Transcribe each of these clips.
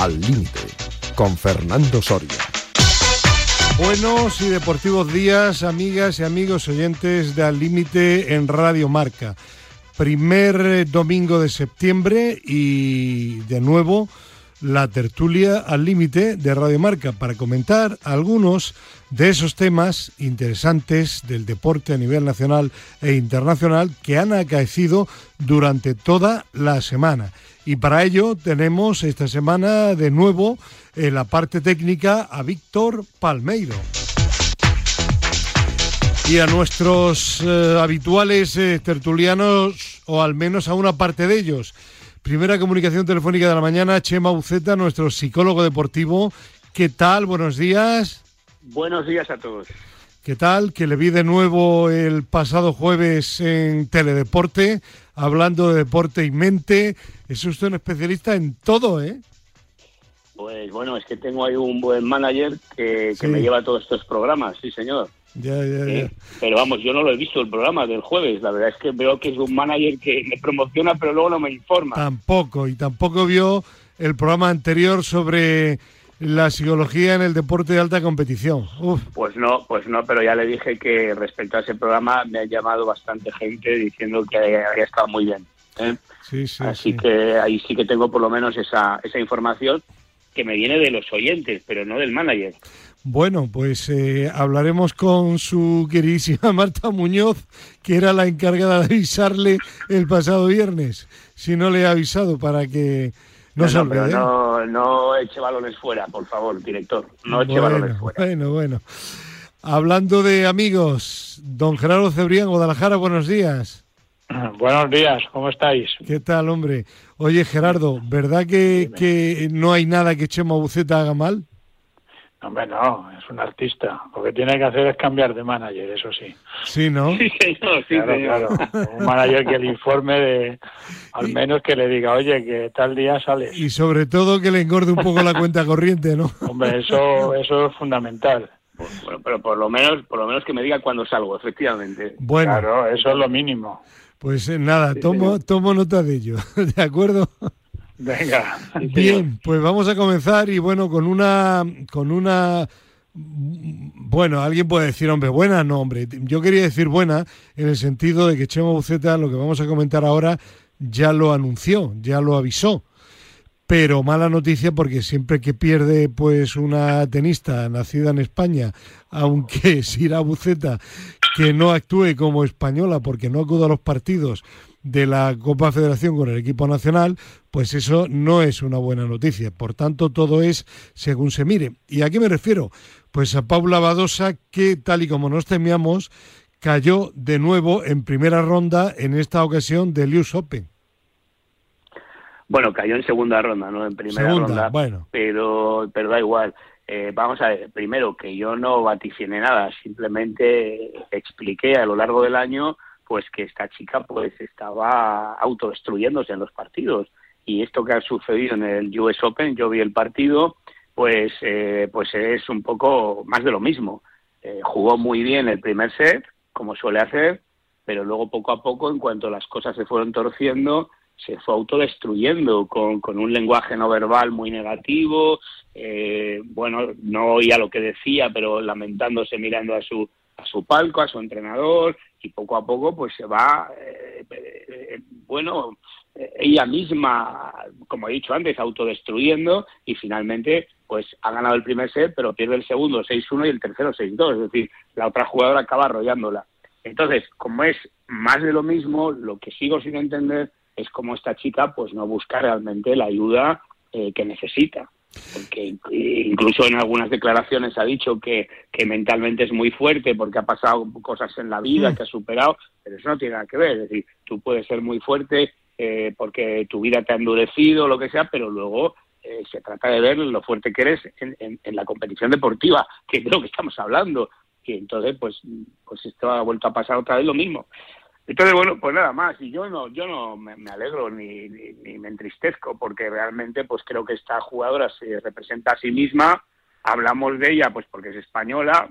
Al Límite, con Fernando Soria. Buenos y deportivos días, amigas y amigos oyentes de Al Límite en Radio Marca. Primer eh, domingo de septiembre y de nuevo la tertulia al límite de Radio Marca para comentar algunos de esos temas interesantes del deporte a nivel nacional e internacional que han acaecido durante toda la semana. Y para ello tenemos esta semana de nuevo en la parte técnica a Víctor Palmeiro. Y a nuestros eh, habituales eh, tertulianos, o al menos a una parte de ellos. Primera comunicación telefónica de la mañana, Chema Uceta, nuestro psicólogo deportivo. ¿Qué tal? Buenos días. Buenos días a todos. ¿Qué tal? Que le vi de nuevo el pasado jueves en Teledeporte, hablando de deporte y mente. Es usted un especialista en todo, ¿eh? Pues bueno, es que tengo ahí un buen manager que, que me lleva todos estos programas, sí señor. Ya, ya, ya. Pero vamos, yo no lo he visto el programa del jueves. La verdad es que veo que es un manager que me promociona, pero luego no me informa. Tampoco, y tampoco vio el programa anterior sobre la psicología en el deporte de alta competición. Uf. Pues no, pues no, pero ya le dije que respecto a ese programa me ha llamado bastante gente diciendo que había estado muy bien. ¿eh? Sí, sí, Así sí. que ahí sí que tengo por lo menos esa, esa información que me viene de los oyentes, pero no del manager. Bueno, pues eh, hablaremos con su queridísima Marta Muñoz, que era la encargada de avisarle el pasado viernes. Si no le he avisado para que no, no, pero olvide. no, no eche balones fuera, por favor, director. No eche balones fuera. bueno, bueno. Hablando de amigos, don Gerardo Cebrián, Guadalajara, buenos días. Buenos días, ¿cómo estáis? ¿Qué tal, hombre? Oye, Gerardo, ¿verdad que, que no hay nada que Chema Buceta haga mal? Hombre, no, es un artista. Lo que tiene que hacer es cambiar de manager, eso sí. Sí, ¿no? Sí, señor, sí, claro, señor. claro. Un manager que le informe de, al menos que le diga, oye, que tal día sales. Y sobre todo que le engorde un poco la cuenta corriente, ¿no? Hombre, eso, eso es fundamental. Bueno, pero por lo menos, por lo menos que me diga cuándo salgo, efectivamente. Bueno, Claro, eso es lo mínimo. pues eh, nada, tomo, tomo nota de ello, ¿de acuerdo? Venga. Bien, pues vamos a comenzar y bueno, con una, con una, bueno, alguien puede decir, hombre, buena, no, hombre, yo quería decir buena en el sentido de que Chema Buceta, lo que vamos a comentar ahora, ya lo anunció, ya lo avisó. Pero mala noticia porque siempre que pierde pues una tenista nacida en España, aunque Sira Buceta que no actúe como española porque no acuda a los partidos de la Copa Federación con el equipo nacional, pues eso no es una buena noticia. Por tanto, todo es según se mire. ¿Y a qué me refiero? Pues a Paula Badosa, que tal y como nos temíamos, cayó de nuevo en primera ronda, en esta ocasión del US Open. Bueno, cayó en segunda ronda, no en primera Segunda, ronda. bueno. Pero, pero da igual. Eh, vamos a ver, primero que yo no vaticiné nada, simplemente expliqué a lo largo del año pues que esta chica pues estaba autodestruyéndose en los partidos y esto que ha sucedido en el US Open, yo vi el partido, pues eh, pues es un poco más de lo mismo. Eh, jugó muy bien el primer set, como suele hacer, pero luego poco a poco, en cuanto las cosas se fueron torciendo, se fue autodestruyendo con, con un lenguaje no verbal muy negativo, eh, bueno, no oía lo que decía, pero lamentándose mirando a su, a su palco, a su entrenador, y poco a poco pues se va, eh, eh, bueno, eh, ella misma, como he dicho antes, autodestruyendo y finalmente pues ha ganado el primer set, pero pierde el segundo 6-1 y el tercero 6-2, es decir, la otra jugadora acaba arrollándola. Entonces, como es más de lo mismo, lo que sigo sin entender es cómo esta chica pues no busca realmente la ayuda eh, que necesita porque incluso en algunas declaraciones ha dicho que, que mentalmente es muy fuerte porque ha pasado cosas en la vida que ha superado, pero eso no tiene nada que ver. Es decir, tú puedes ser muy fuerte eh, porque tu vida te ha endurecido lo que sea, pero luego eh, se trata de ver lo fuerte que eres en, en, en, la competición deportiva, que es de lo que estamos hablando. Y entonces, pues, pues esto ha vuelto a pasar otra vez lo mismo. Entonces, bueno, pues nada más. Y yo no, yo no me, alegro ni, ni, ni, me entristezco porque realmente pues creo que esta jugadora se representa a sí misma. Hablamos de ella pues porque es española,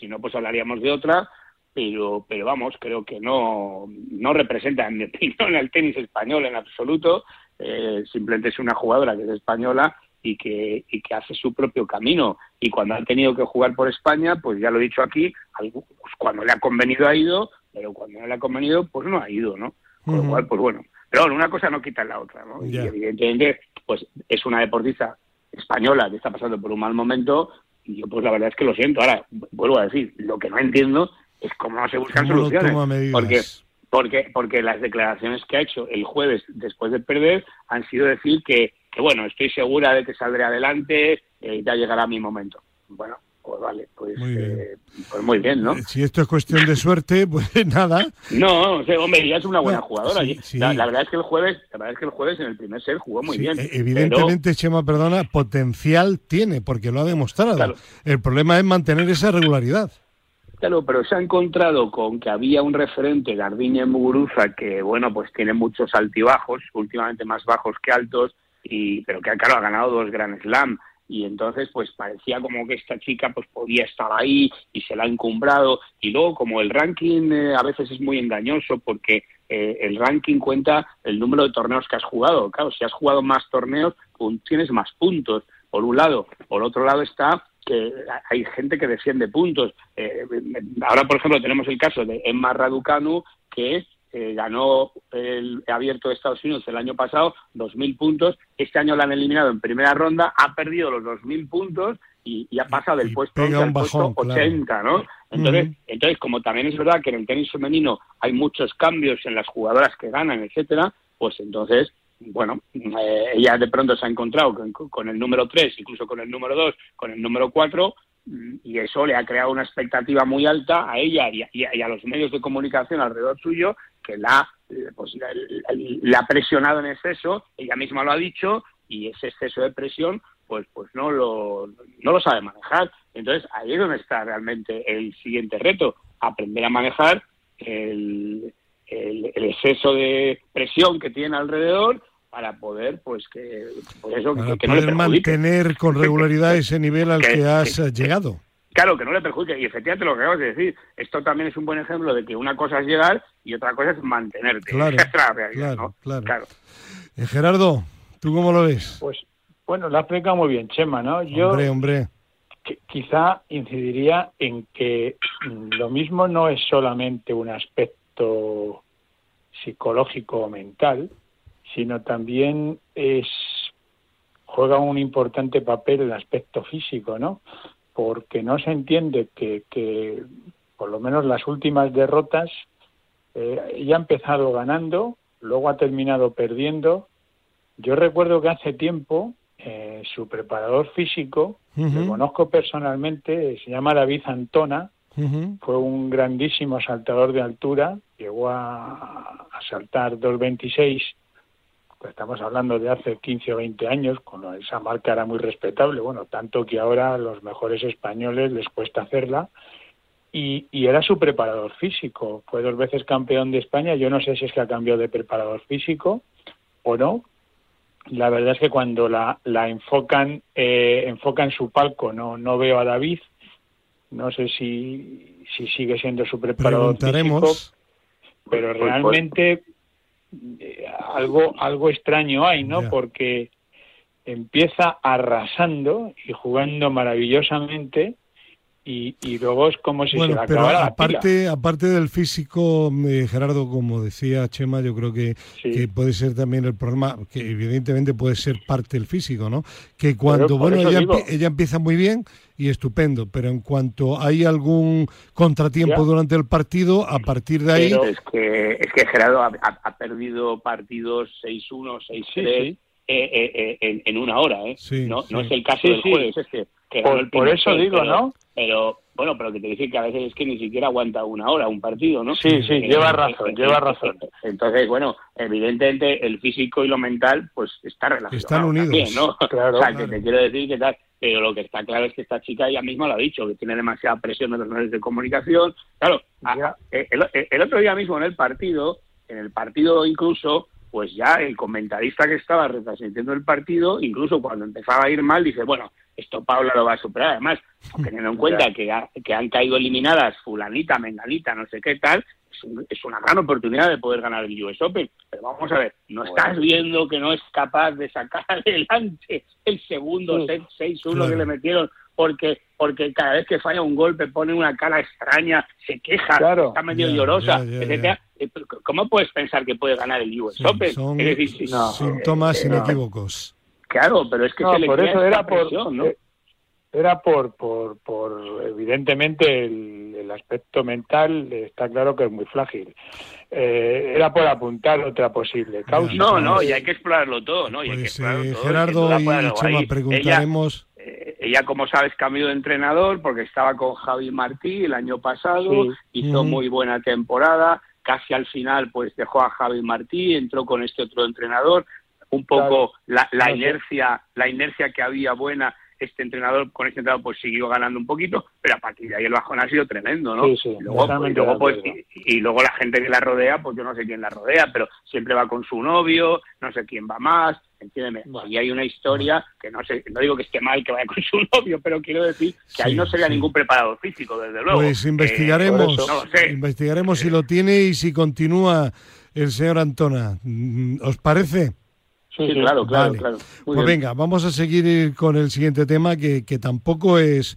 si no pues hablaríamos de otra, pero, pero vamos, creo que no, no representa en mi opinión al tenis español en absoluto. Eh, simplemente es una jugadora que es española y que, y que hace su propio camino. Y cuando ha tenido que jugar por España, pues ya lo he dicho aquí, pues cuando le ha convenido ha ido, pero cuando no le ha convenido, pues no ha ido, ¿no? Con lo cual, pues bueno. Pero una cosa no quita la otra, ¿no? Y evidentemente, pues es una deportista española que está pasando por un mal momento y yo pues la verdad es que lo siento. Ahora, vuelvo a decir, lo que no entiendo es cómo no se buscan soluciones. Porque porque porque las declaraciones que ha hecho el jueves después de perder han sido decir que, que bueno, estoy segura de que saldré adelante, eh, ya llegará mi momento. Bueno, pues vale, pues muy bien, eh, pues muy bien ¿no? Si esto es cuestión de suerte, pues nada. No, hombre, ya es una buena jugadora. La, verdad es que el jueves, la verdad es que el jueves en el primer set jugó muy bien. E, evidentemente, Chema, perdona, potencial tiene, porque lo ha demostrado. El problema es mantener esa regularidad. Claro, pero se ha encontrado con que había un referente, Gardiña Muguruza, que, bueno, pues tiene muchos altibajos, últimamente más bajos que altos, y pero que, claro, ha ganado dos Grand Slam y entonces pues parecía como que esta chica pues podía estar ahí y se la ha encumbrado. Y luego como el ranking eh, a veces es muy engañoso porque eh, el ranking cuenta el número de torneos que has jugado. Claro si has jugado más torneos pues, tienes más puntos por un lado. Por otro lado está que hay gente que defiende puntos. Eh, ahora por ejemplo tenemos el caso de Emma Raducanu que ganó el abierto de Estados Unidos el año pasado, 2.000 puntos. Este año la han eliminado en primera ronda, ha perdido los 2.000 puntos y, ha pasado del puesto al puesto 80, ¿no? Entonces, entonces, como también es verdad que en el tenis femenino hay muchos cambios en las jugadoras que ganan, etcétera, pues entonces bueno, eh, ella de pronto se ha encontrado con, con, el número 3, incluso con el número 2, con el número 4, y eso le ha creado una expectativa muy alta a ella y a, los medios de comunicación alrededor suyo que la, pues, la, ha presionado en exceso, ella misma lo ha dicho, y ese exceso de presión pues pues no lo, no lo sabe manejar. Entonces ahí es donde está realmente el siguiente reto, aprender a manejar el, el exceso de presión que tiene alrededor para poder, pues que, eso, que, poder mantener con regularidad ese nivel al que, has llegado. Claro, que no le perjudique. Y efectivamente lo que acabas de decir, esto también es un buen ejemplo de que una cosa es llegar y otra cosa es mantenerte. Claro, claro, claro. Eh, Gerardo, ¿tú cómo lo ves? Pues, bueno, la explica muy bien Chema, ¿no? Yo hombre, hombre. quizá incidiría en que lo mismo no es solamente un aspecto psicológico o mental, sino también es juega un importante papel el aspecto físico, ¿no? Porque no se entiende que, que por lo menos las últimas derrotas eh, ella ha empezado ganando, luego ha terminado perdiendo. Yo recuerdo que hace tiempo eh, su preparador físico, lo conozco personalmente, se llama David Antona, fue un grandísimo saltador de altura, llegó a, a saltar 2.26 pues estamos hablando de hace 15 o 20 años, cuando esa marca era muy respetable, bueno, tanto que ahora a los mejores españoles les cuesta hacerla, y, era su preparador físico, fue dos veces campeón de España, yo no sé si es que ha cambiado de preparador físico o no, la verdad es que cuando la, la enfocan, eh, enfocan su palco, no, no veo a David, no sé si, si sigue siendo su preparador físico, pero pues, pues, realmente algo, algo extraño hay, ¿no? Porque empieza arrasando y jugando maravillosamente y, y, luego es como si se le pero aparte, aparte del físico, eh, Gerardo, como decía Chema, yo creo que, que, puede ser también el problema, que evidentemente puede ser parte del físico, ¿no? Que cuando, bueno, ella, ella, empieza muy bien y estupendo, pero en cuanto hay algún contratiempo durante el partido, a partir de ahí... es que, es que Gerardo ha, ha perdido partidos 6-1, 6-3... Eh, eh, eh, en, una hora, ¿eh? no, no es el caso del jueves este. Que por, eso digo, ¿no? Pero, bueno, pero que te dice que a veces es que ni siquiera aguanta una hora un partido, ¿no? Sí, sí, lleva razón, lleva razón. Entonces, bueno, evidentemente el físico y lo mental, pues está relacionado. Están unidos. ¿no? Claro, o sea, que te quiero decir que tal, pero lo que está claro es que esta chica ella misma lo ha dicho, que tiene demasiada presión en los medios de comunicación. Claro, el, el otro día mismo en el partido, en el partido incluso, pues ya el comentarista que estaba retransmitiendo el partido, incluso cuando empezaba a ir mal, dice, bueno, esto Paula lo va a superar. Además, teniendo en cuenta que, que han caído eliminadas fulanita, menganita, no sé qué tal, es, una gran oportunidad de poder ganar el US Open. Pero vamos a ver, ¿no estás viendo que no es capaz de sacar adelante el segundo set 6-1 que le metieron? Porque porque cada vez que falla un golpe pone una cara extraña, se queja, está medio llorosa, etc. Eh, ¿Cómo puedes pensar que puede ganar el US Open? Son síntomas eh, inequívocos. Claro, pero es que se le por eso era por, ¿no? Eh, era por, por, por evidentemente el, aspecto mental está claro que es muy frágil. Eh, era por apuntar otra posible causa. No, no, y hay que explorarlo todo, ¿no? Y hay que pues, explorarlo todo, Gerardo y Chema preguntaremos. Eh, ella, como sabes, cambió de entrenador porque estaba con Javi Martí el año pasado, hizo muy buena temporada, casi al final pues dejó a Javi Martí, entró con este otro entrenador, un poco la, la inercia, la inercia que había buena este entrenador con este entrenador pues siguió ganando un poquito, pero a partir de ahí el bajón ha sido tremendo, ¿no? Sí, sí, y, luego, pues, y, luego la gente que la rodea, pues yo no sé quién la rodea, pero siempre va con su novio, no sé quién va más, entiéndeme. Y hay una historia que no sé, no digo que esté mal que vaya con su novio, pero quiero decir que ahí no sería ningún preparado físico, desde luego. Pues investigaremos, investigaremos si lo tiene y si continúa el señor Antona. ¿Os parece? Sí, claro, claro, pues venga, vamos a seguir con el siguiente tema que, que tampoco es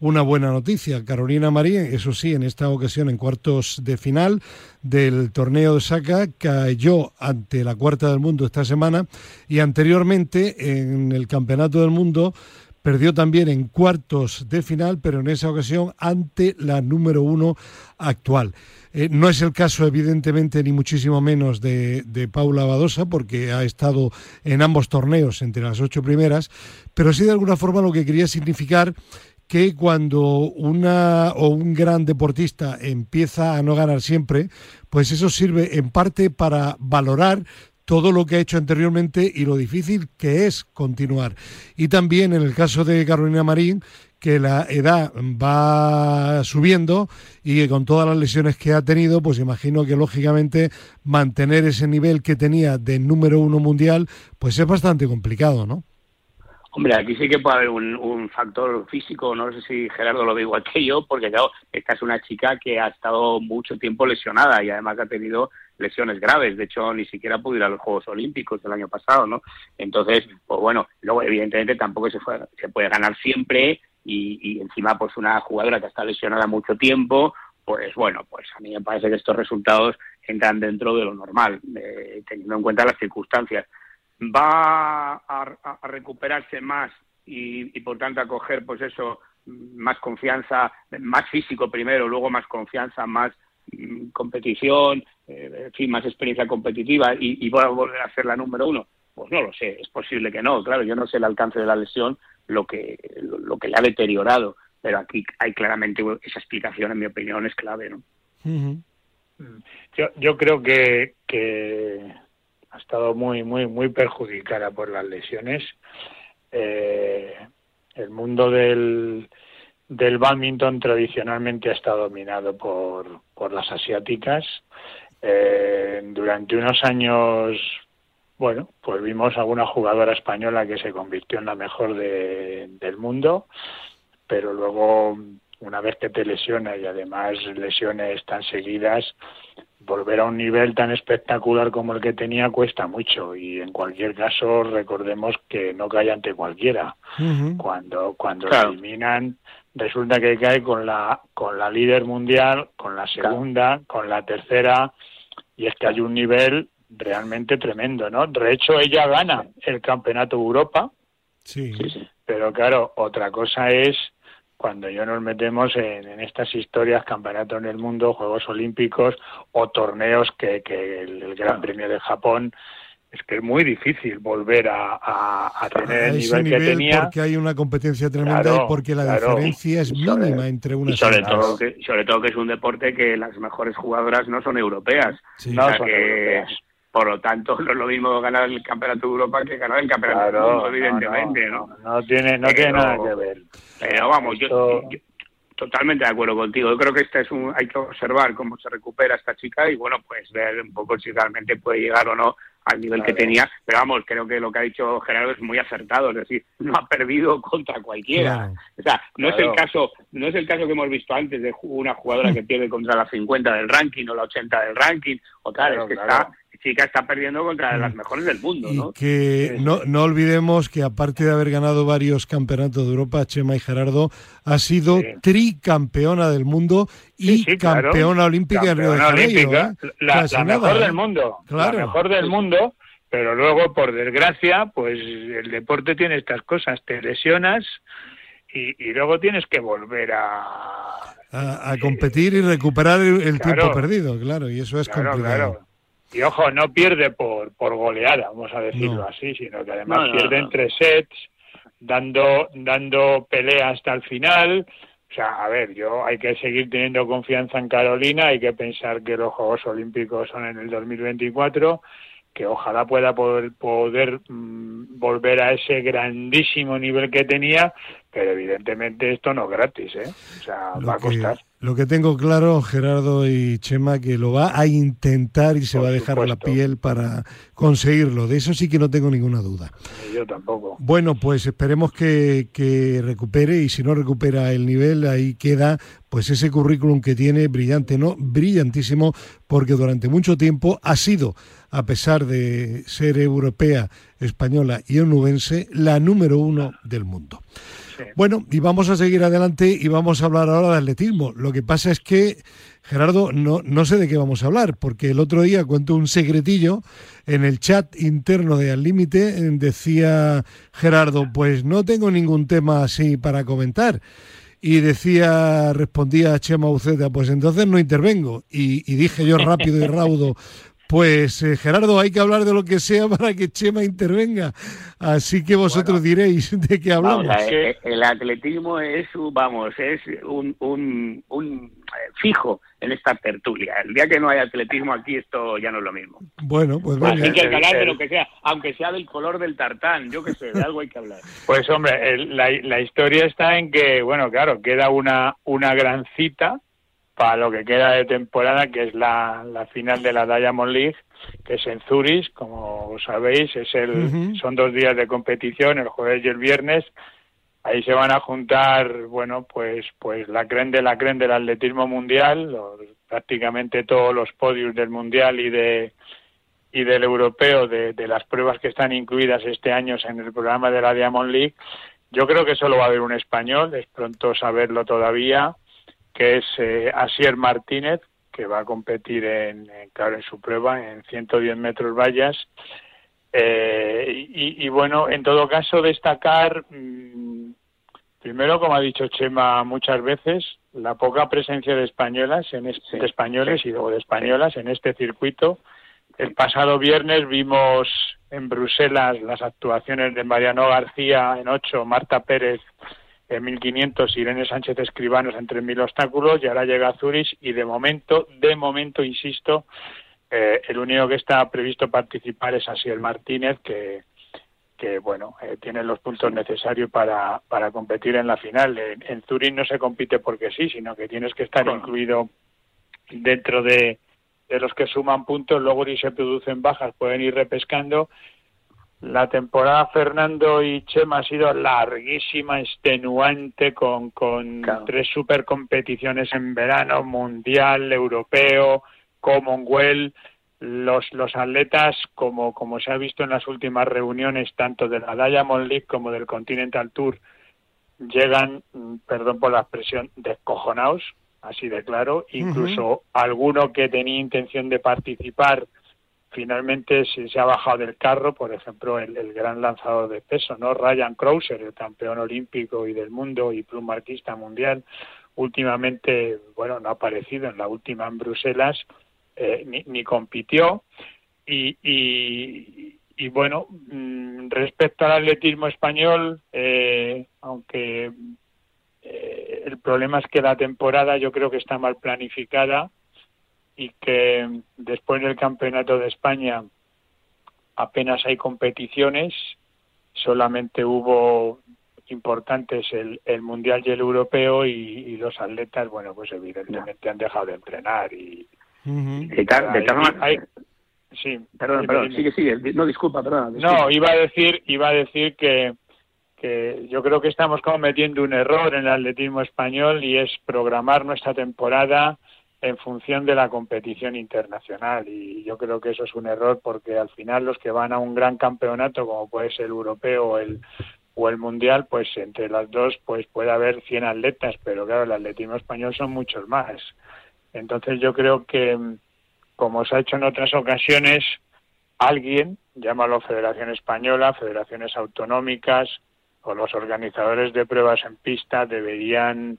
una buena noticia. Carolina María, eso sí, en esta ocasión en cuartos de final del torneo de Saca, cayó ante la cuarta del mundo esta semana y anteriormente en el Campeonato del Mundo perdió también en cuartos de final, pero en esa ocasión ante la número uno actual. Eh, no es el caso, evidentemente, ni muchísimo menos de, de, Paula Badosa, porque ha estado en ambos torneos entre las ocho primeras, pero sí de alguna forma lo que quería significar que cuando una o un gran deportista empieza a no ganar siempre, pues eso sirve en parte para valorar todo lo que ha hecho anteriormente y lo difícil que es continuar. Y también en el caso de Carolina Marín, que la edad va subiendo y que con todas las lesiones que ha tenido, pues imagino que lógicamente mantener ese nivel que tenía de número uno mundial, pues es bastante complicado, ¿no? Hombre, aquí sí que puede haber un, factor físico, no sé si Gerardo lo ve igual que yo, porque claro, esta es una chica que ha estado mucho tiempo lesionada y además ha tenido lesiones graves, de hecho ni siquiera pudo ir a los Juegos Olímpicos del año pasado, ¿no? Entonces, pues bueno, luego evidentemente tampoco se, se puede ganar siempre y, encima pues una jugadora que está lesionada mucho tiempo, pues bueno, pues a mí me parece que estos resultados entran dentro de lo normal, eh, teniendo en cuenta las circunstancias va a, recuperarse más y, por tanto a coger pues eso más confianza más físico primero luego más confianza más mm, competición eh, en fin más experiencia competitiva y, va a volver a ser la número uno. Pues no lo sé es posible que no. Claro yo no sé el alcance de la lesión lo que lo, que le ha deteriorado pero aquí hay claramente esa explicación en mi opinión es clave no yo, yo creo que, que ha estado muy, muy, muy perjudicada por las lesiones. Eh, el mundo del, del badminton tradicionalmente ha estado dominado por, por las asiáticas. Eh, durante unos años, bueno, pues vimos alguna jugadora española que se convirtió en la mejor del mundo, pero luego, una vez que te lesionas y además lesiones tan seguidas, volver a un nivel tan espectacular como el que tenía cuesta mucho. Y en cualquier caso recordemos que no cae ante cualquiera. Cuando cuando eliminan resulta que cae con la con la líder mundial con la segunda con la tercera y es que hay un nivel realmente tremendo no de hecho ella gana el campeonato Europa. Sí. Pero claro otra cosa es cuando ya nos metemos en, estas historias, campeonatos del mundo, Juegos Olímpicos o torneos que, el, Gran Premio de Japón, es que es muy difícil volver a, tener el nivel, que tenía. Porque hay una competencia tremenda y porque la diferencia es mínima entre unas y sobre todo que sobre todo que es un deporte que las mejores jugadoras no son europeas. no son europeas. Por lo tanto, no es lo mismo ganar el Campeonato de Europa que ganar el Campeonato del Mundo, evidentemente, ¿no? No, tiene, no tiene nada que ver. Pero vamos, yo, totalmente de acuerdo contigo. Yo creo que este es un, hay que observar cómo se recupera esta chica y bueno, pues ver un poco si realmente puede llegar o no al nivel que tenía, pero vamos, creo que lo que ha dicho Gerardo es muy acertado, es decir, no ha perdido contra cualquiera. O sea, no es el caso, no es el caso que hemos visto antes de una jugadora que pierde contra la 50 del ranking o la 80 del ranking o tal, es que está chica está perdiendo contra las mejores del mundo, y que no, no olvidemos que aparte de haber ganado varios campeonatos de Europa, Chema y Gerardo ha sido tricampeona del mundo y campeona olímpica en Río de Janeiro. ¿eh? La, mejor del ¿eh? mundo, la mejor del mundo, pero luego, por desgracia, pues el deporte tiene estas cosas, te lesionas y, luego tienes que volver a... A, competir y recuperar el, tiempo perdido, claro, y eso es complicado. Y ojo, no pierde por, por goleada, vamos a decirlo así, sino que además pierde en tres sets, dando, dando pelea hasta el final. O sea, a ver, yo hay que seguir teniendo confianza en Carolina, hay que pensar que los Juegos Olímpicos son en el 2024 que ojalá pueda poder, poder mm, volver a ese grandísimo nivel que tenía, pero evidentemente esto no es gratis, ¿eh? O sea, va a costar. lo que tengo claro, Gerardo y Chema, que lo va a intentar y se va a dejar la piel para conseguirlo. De eso sí que no tengo ninguna duda. Yo tampoco. Bueno, pues esperemos que, que recupere y si no recupera el nivel, ahí queda pues ese currículum que tiene brillante, ¿no? Brillantísimo, porque durante mucho tiempo ha sido, a pesar de ser europea, española y onubense, la número uno del mundo. Bueno, y vamos a seguir adelante y vamos a hablar ahora de atletismo. Lo que pasa es que, Gerardo, no, no sé de qué vamos a hablar, porque el otro día cuento un secretillo en el chat interno de Al Límite, decía Gerardo, pues no tengo ningún tema así para comentar y decía, respondía Chema Uceta, pues entonces no intervengo. Y, dije yo rápido y raudo, pues eh, Gerardo, hay que hablar de lo que sea para que Chema intervenga. Así que vosotros diréis de qué hablamos. Eh, el atletismo es, vamos, es un, un, un fijo en esta tertulia. El día que no hay atletismo aquí, esto ya no es lo mismo. Bueno, pues bueno. Así que hay que hablar de lo que sea, aunque sea del color del tartán, yo qué sé, de algo hay que hablar. Pues hombre, la, la historia está en que, bueno, claro, queda una, una gran cita para lo que queda de temporada, que es la, la final de la Diamond League, que es en Zurich, como sabéis, es el, son dos días de competición, el jueves y el viernes, ahí se van a juntar bueno pues pues la cren de la cren del atletismo mundial prácticamente todos los podios del mundial y de y del europeo de, de, las pruebas que están incluidas este año en el programa de la Diamond League. Yo creo que solo va a haber un español es pronto saberlo todavía que es eh, Asier Martínez que va a competir en, claro en su prueba en 110 metros vallas. Eh, y, bueno, en todo caso, destacar, mm, primero, como ha dicho Chema muchas veces, la poca presencia de españolas, en este, españoles y luego de españolas en este circuito. El pasado viernes vimos en Bruselas las actuaciones de Mariano García en 8, Marta Pérez en 1500, Irene Sánchez Escribanos en 3000 obstáculos y ahora llega a Zurich y de momento, de momento, insisto, eh, el único que está previsto participar es Asiel Martínez, que, que bueno, eh, tiene los puntos necesarios para, para competir en la final. En, en Turín no se compite porque sí, sino que tienes que estar incluido dentro de, de los que suman puntos, luego si se producen bajas pueden ir repescando. La temporada Fernando y Chema ha sido larguísima, extenuante, con, con tres super competiciones en verano, mundial, europeo, Commonwealth, los, los atletas, como, como se ha visto en las últimas reuniones, tanto de la Diamond League como del Continental Tour, llegan, mm, perdón por la expresión, descojonados, así de claro. Incluso alguno que tenía intención de participar finalmente se, se, ha bajado del carro, por ejemplo, el, el, gran lanzador de peso, ¿no? Ryan Krauser, el campeón olímpico y del mundo y plumarquista mundial, últimamente, bueno, no ha aparecido en la última en Bruselas eh, ni, compitió. Y, y, bueno, mm, respecto al atletismo español, eh, aunque eh, el problema es que la temporada yo creo que está mal planificada y que después del Campeonato de España apenas hay competiciones, solamente hubo importantes el, el mundial y el europeo y, los atletas, bueno, pues evidentemente han dejado de entrenar y, de, sí. Perdón, perdón, sigue, sigue. No, disculpa, perdón. No, iba a decir, iba a decir que, que yo creo que estamos cometiendo un error en el atletismo español y es programar nuestra temporada en función de la competición internacional. Y yo creo que eso es un error porque al final los que van a un gran campeonato como puede ser el europeo o el o el mundial pues entre las dos pues puede haber 100 atletas pero claro el atletismo español son muchos más. Entonces yo creo que como se ha hecho en otras ocasiones alguien llámalo Federación Española Federaciones Autonómicas o los organizadores de pruebas en pista deberían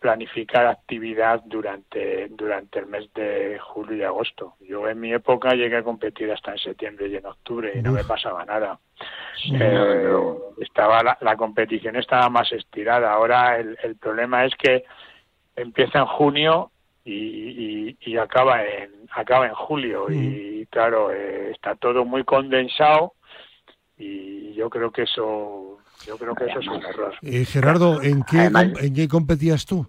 planificar actividad durante, durante el mes de julio y agosto. Yo en mi época llegué a competir hasta en septiembre y en octubre y no me pasaba nada. Eh, estaba la, competición estaba más estirada. Ahora el, el problema es que empieza en junio y, y, acaba en acaba en julio y claro eh, está todo muy condensado y yo creo que eso yo creo que eso es un error. Eh, Gerardo, ¿en qué, ¿en qué competías tú?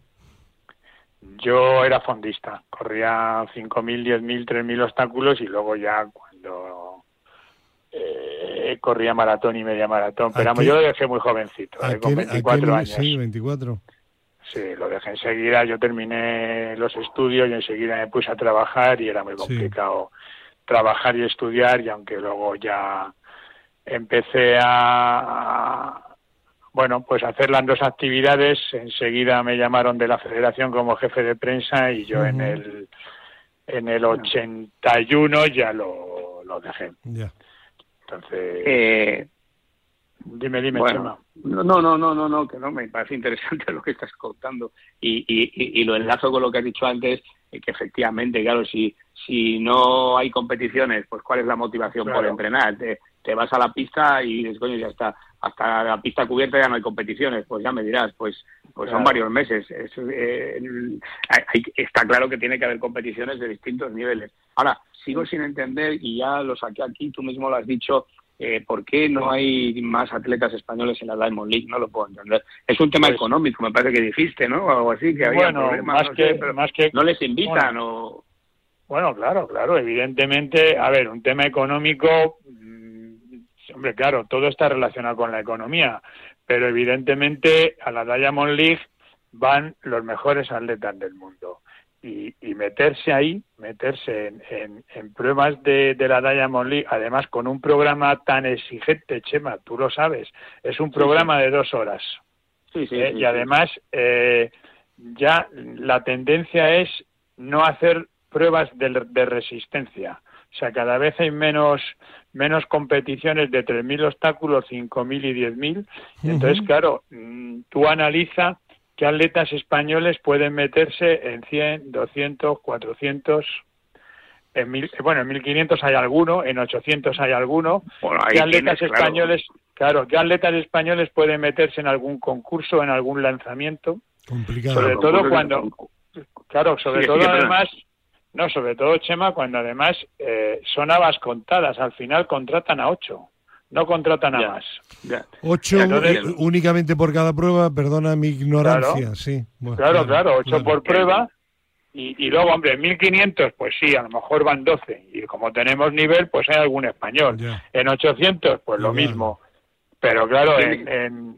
Yo era fondista, corría 5.000, 10.000, 3.000 obstáculos y luego ya cuando eh, corría maratón y media maratón. Pero yo lo dejé muy jovencito, eh, con 24 años. Sí, 24. Sí, lo dejé enseguida. Yo terminé los estudios y enseguida me puse a trabajar y era muy complicado trabajar y estudiar y aunque luego ya empecé a, bueno, pues hacer las dos actividades. Enseguida me llamaron de la federación como jefe de prensa y yo en el en el 81 ya lo, lo dejé. Entonces, eh, dime, dime, Chema. No, no, no, no, no, que no, me parece interesante lo que estás contando y, y, y, lo enlazo con lo que has dicho antes, que efectivamente, claro, si, si no hay competiciones, pues cuál es la motivación por entrenar. Te, te, vas a la pista y dices, coño, ya está, hasta la pista cubierta ya no hay competiciones, pues ya me dirás, pues pues son varios meses. Eh, está claro que tiene que haber competiciones de distintos niveles. Ahora, sigo sin entender, y ya lo saqué aquí, tú mismo lo has dicho, eh, ¿por qué no hay más atletas españoles en la Diamond League? No lo puedo entender. Es un tema pues económico, me parece que dijiste, ¿no? O algo así, que había problemas. Más, que, más que... No les invitan o... Bueno, claro, claro, evidentemente, a ver, un tema económico, mm, hombre, claro, todo está relacionado con la economía, pero evidentemente a la Diamond League van los mejores atletas del mundo. Y, meterse ahí, meterse en, en, pruebas de, de, la Diamond League, además con un programa tan exigente, Chema, tú lo sabes, es un programa de dos horas. Sí, sí, eh, y además, eh, ya la tendencia es no hacer pruebas de, resistencia. O sea, cada vez hay menos menos competiciones de 3.000 obstáculos, 5.000 y 10.000. Entonces, claro, mm, tú analiza qué atletas españoles pueden meterse en 100, 200, 400, en mil, bueno, en 1500 hay alguno, en 800 hay alguno. ¿Qué atletas españoles, claro. ¿qué atletas españoles pueden meterse en algún concurso, en algún lanzamiento? Complicado. Sobre todo cuando, claro, sobre todo además no, sobre todo, Chema, cuando además eh, son habas contadas. Al final contratan a ocho, no contratan a más. Ocho únicamente por cada prueba, perdona mi ignorancia, sí. claro, claro, ocho por prueba. Y, y, luego, hombre, en 1500, pues sí, a lo mejor van 12. Y como tenemos nivel, pues hay algún español. En 800, pues lo mismo. Pero claro, en... en,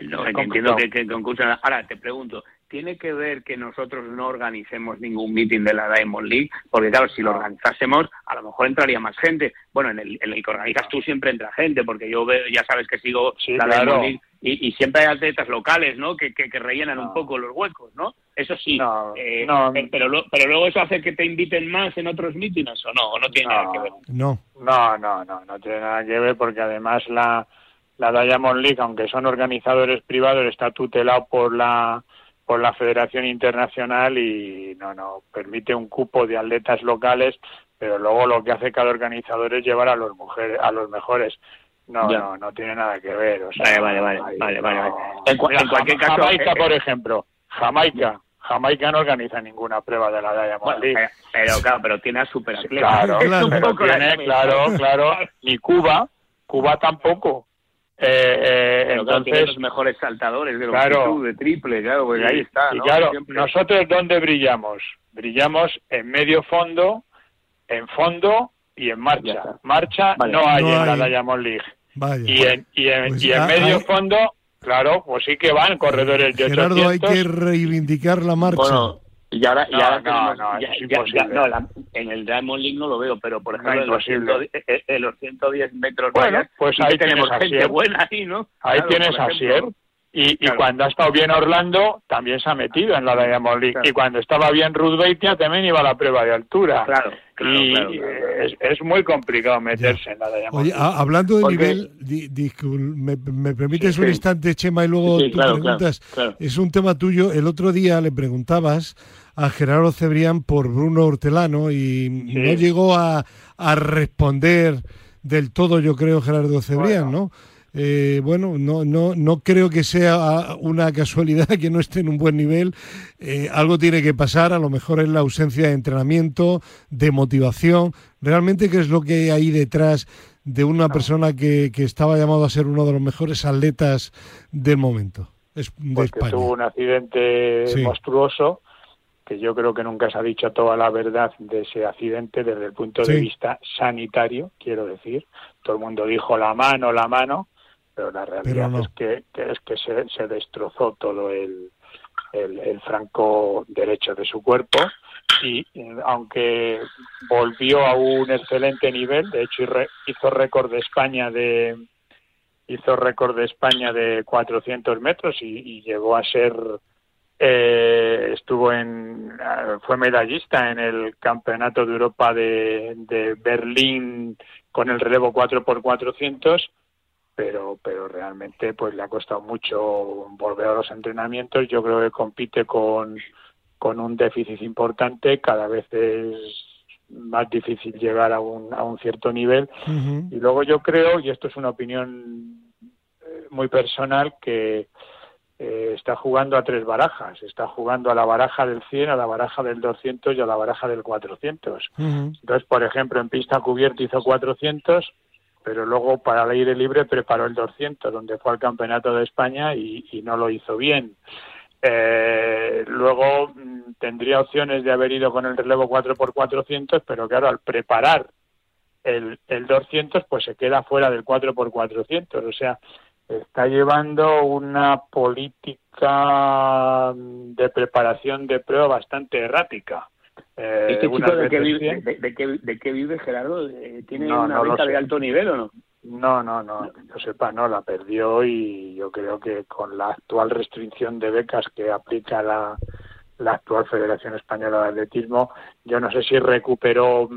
no, entiendo que, que concursan. Ahora, te pregunto, tiene que ver que nosotros no organicemos ningún meeting de la Diamond League, porque claro, si lo organizásemos, a lo mejor entraría más gente. Bueno, en el, en el que organizas tú siempre entra gente, porque yo veo, ya sabes que sigo la Diamond League y, siempre hay atletas locales, ¿no? Que, que, rellenan un poco los huecos, ¿no? Eso sí, eh, pero, pero luego eso hace que te inviten más en otros mítines o no, o no tiene nada que ver. No, no, no, no, no tiene nada que ver porque además la la Diamond League, aunque son organizadores privados, está tutelado por la por la Federación Internacional y no, no, permite un cupo de atletas locales, pero luego lo que hace cada organizador es llevar a los mujeres, a los mejores. No, no, no tiene nada que ver. O sea, vale, vale, vale, vale, En, cualquier caso, Jamaica, eh, por ejemplo, Jamaica, Jamaica no organiza ninguna prueba de la Diamond League. Pero claro, pero tiene a super Claro, claro, claro, claro, ni Cuba, Cuba tampoco. Eh, eh, entonces los mejores saltadores de claro, de triple, claro, pues ahí está. ¿no? claro, nosotros dónde brillamos? Brillamos en medio fondo, en fondo y en marcha. Marcha no hay en la Diamond League. Y en, y en, pues medio fondo, claro, pues sí que van corredores de Gerardo, hay que reivindicar la marcha. Y ahora, y ahora no, no, ya, ya, no en el Diamond League no lo veo, pero por ejemplo en, los 110, en, los 110 metros bueno, pues ahí tenemos gente buena ahí, ¿no? Ahí tienes a Sier. Y, y, cuando ha estado bien Orlando, también se ha metido en la Diamond League. Y cuando estaba bien Ruth Beitia, también iba a la prueba de altura. Claro, y es, es, muy complicado meterse en la Diamond Oye, hablando de nivel, me, me, permites un instante, Chema, y luego tú preguntas. Es un tema tuyo. El otro día le preguntabas a Gerardo Cebrián por Bruno Hortelano y no llegó a, a, responder del todo, yo creo, Gerardo Cebrián, ¿no? Eh, bueno, no, no, no creo que sea una casualidad que no esté en un buen nivel. Eh, algo tiene que pasar, a lo mejor es la ausencia de entrenamiento, de motivación. Realmente, ¿qué es lo que hay detrás de una persona que, que estaba llamado a ser uno de los mejores atletas del momento? Es de pues tuvo un accidente monstruoso que yo creo que nunca se ha dicho toda la verdad de ese accidente desde el punto de vista sanitario, quiero decir. Todo el mundo dijo la mano, la mano, pero la realidad es que, es que se, se, destrozó todo el, el, franco derecho de su cuerpo y aunque volvió a un excelente nivel, de hecho hizo récord de España de hizo récord de España de 400 metros y, llegó a ser eh, estuvo en fue medallista en el campeonato de Europa de, de Berlín con el relevo 4 por 400 pero pero realmente pues le ha costado mucho volver a los entrenamientos. Yo creo que compite con con un déficit importante. Cada vez es más difícil llegar a un, a un cierto nivel. Y luego yo creo y esto es una opinión eh, muy personal que eh, está jugando a tres barajas. Está jugando a la baraja del 100, a la baraja del 200 y a la baraja del 400. Entonces, por ejemplo, en pista cubierta hizo 400, pero luego para el aire libre preparó el 200, donde fue al Campeonato de España y, no lo hizo bien. Eh, luego mm, tendría opciones de haber ido con el relevo 4x400, pero claro, al preparar el, el 200, pues se queda fuera del 4x400. O sea, está llevando una política de preparación de prueba bastante errática. Eh, ¿Este chico de qué, vive, de, qué, vive, Gerardo? Eh, ¿Tiene una beca de alto nivel o no? No, no, no, yo sepa, no, la perdió y yo creo que con la actual restricción de becas que aplica la, la actual Federación Española de Atletismo, yo no sé si recuperó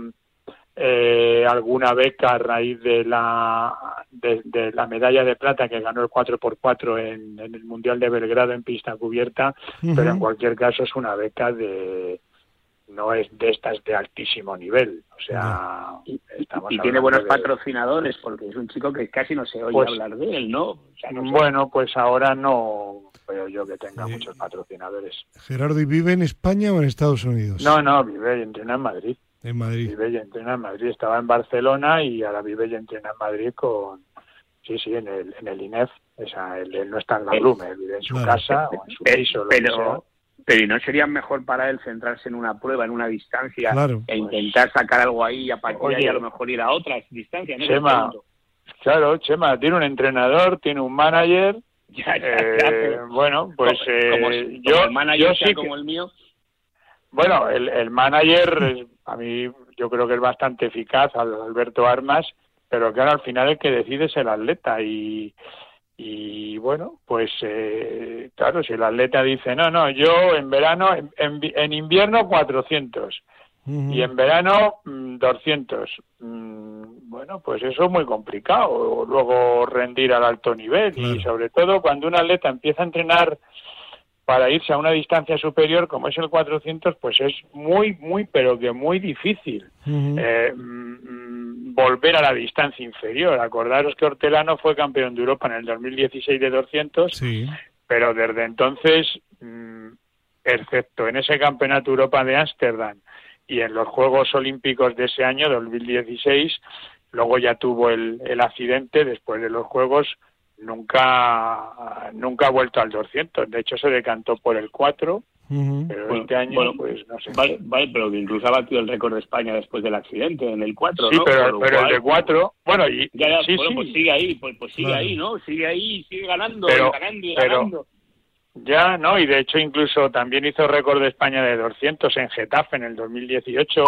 eh, alguna beca a raíz de la, de, la medalla de plata que ganó el 4x4 en, en el Mundial de Belgrado en pista cubierta, pero en cualquier caso es una beca de, no es de estas de altísimo nivel. O sea, y, tiene buenos patrocinadores, porque es un chico que casi no se oye pues, hablar de él, ¿no? bueno, pues ahora no veo yo que tenga muchos patrocinadores. Gerardo, ¿y vive en España o en Estados Unidos? No, no, vive y entrena en Madrid. En Madrid. Vive y entrena en Madrid. Estaba en Barcelona y ahora vive y entrena en Madrid con. Sí, sí, en el, en el INEF. O sea, él, no está en la Blume, vive en su casa o en su piso. Pero, pero ¿y no sería mejor para él centrarse en una prueba, en una distancia, e intentar sacar algo ahí y a partir de ahí a lo mejor ir a otras distancias? Chema, claro, Chema, tiene un entrenador, tiene un manager. Ya, eh, bueno, pues eh, yo, el manager yo sí como el mío. Bueno, el, el manager a mí yo creo que es bastante eficaz, Alberto Armas, pero claro, al final el que decide es el atleta y, y bueno, pues eh, claro, si el atleta dice, no, no, yo en verano, en, en, invierno 400 y en verano 200, mm, mm, bueno, pues eso es muy complicado, luego rendir al alto nivel y sobre todo cuando un atleta empieza a entrenar para irse a una distancia superior como es el 400, pues es muy, muy, pero que muy difícil. eh, volver a la distancia inferior. Acordaros que Hortelano fue campeón de Europa en el 2016 de 200, pero desde entonces, mm, excepto en ese campeonato Europa de Ámsterdam y en los Juegos Olímpicos de ese año, 2016, luego ya tuvo el, el accidente después de los Juegos, nunca, nunca ha vuelto al 200. De hecho, se decantó por el 4 Pero este año, pues no sé. Vale, vale, pero que incluso ha batido el récord de España después del accidente, en el 4, Sí, ¿no? pero, pero el igual- de 4, bueno, y, Ya, ya, sí, bueno, sí, pues sigue ahí, pues, pues sigue ahí, ¿no? Sigue ahí, sigue ganando, Pero- y ganando y pero- ganando. Ya, ¿no? Y de hecho incluso también hizo récord de España de 200 en Getafe en el 2018,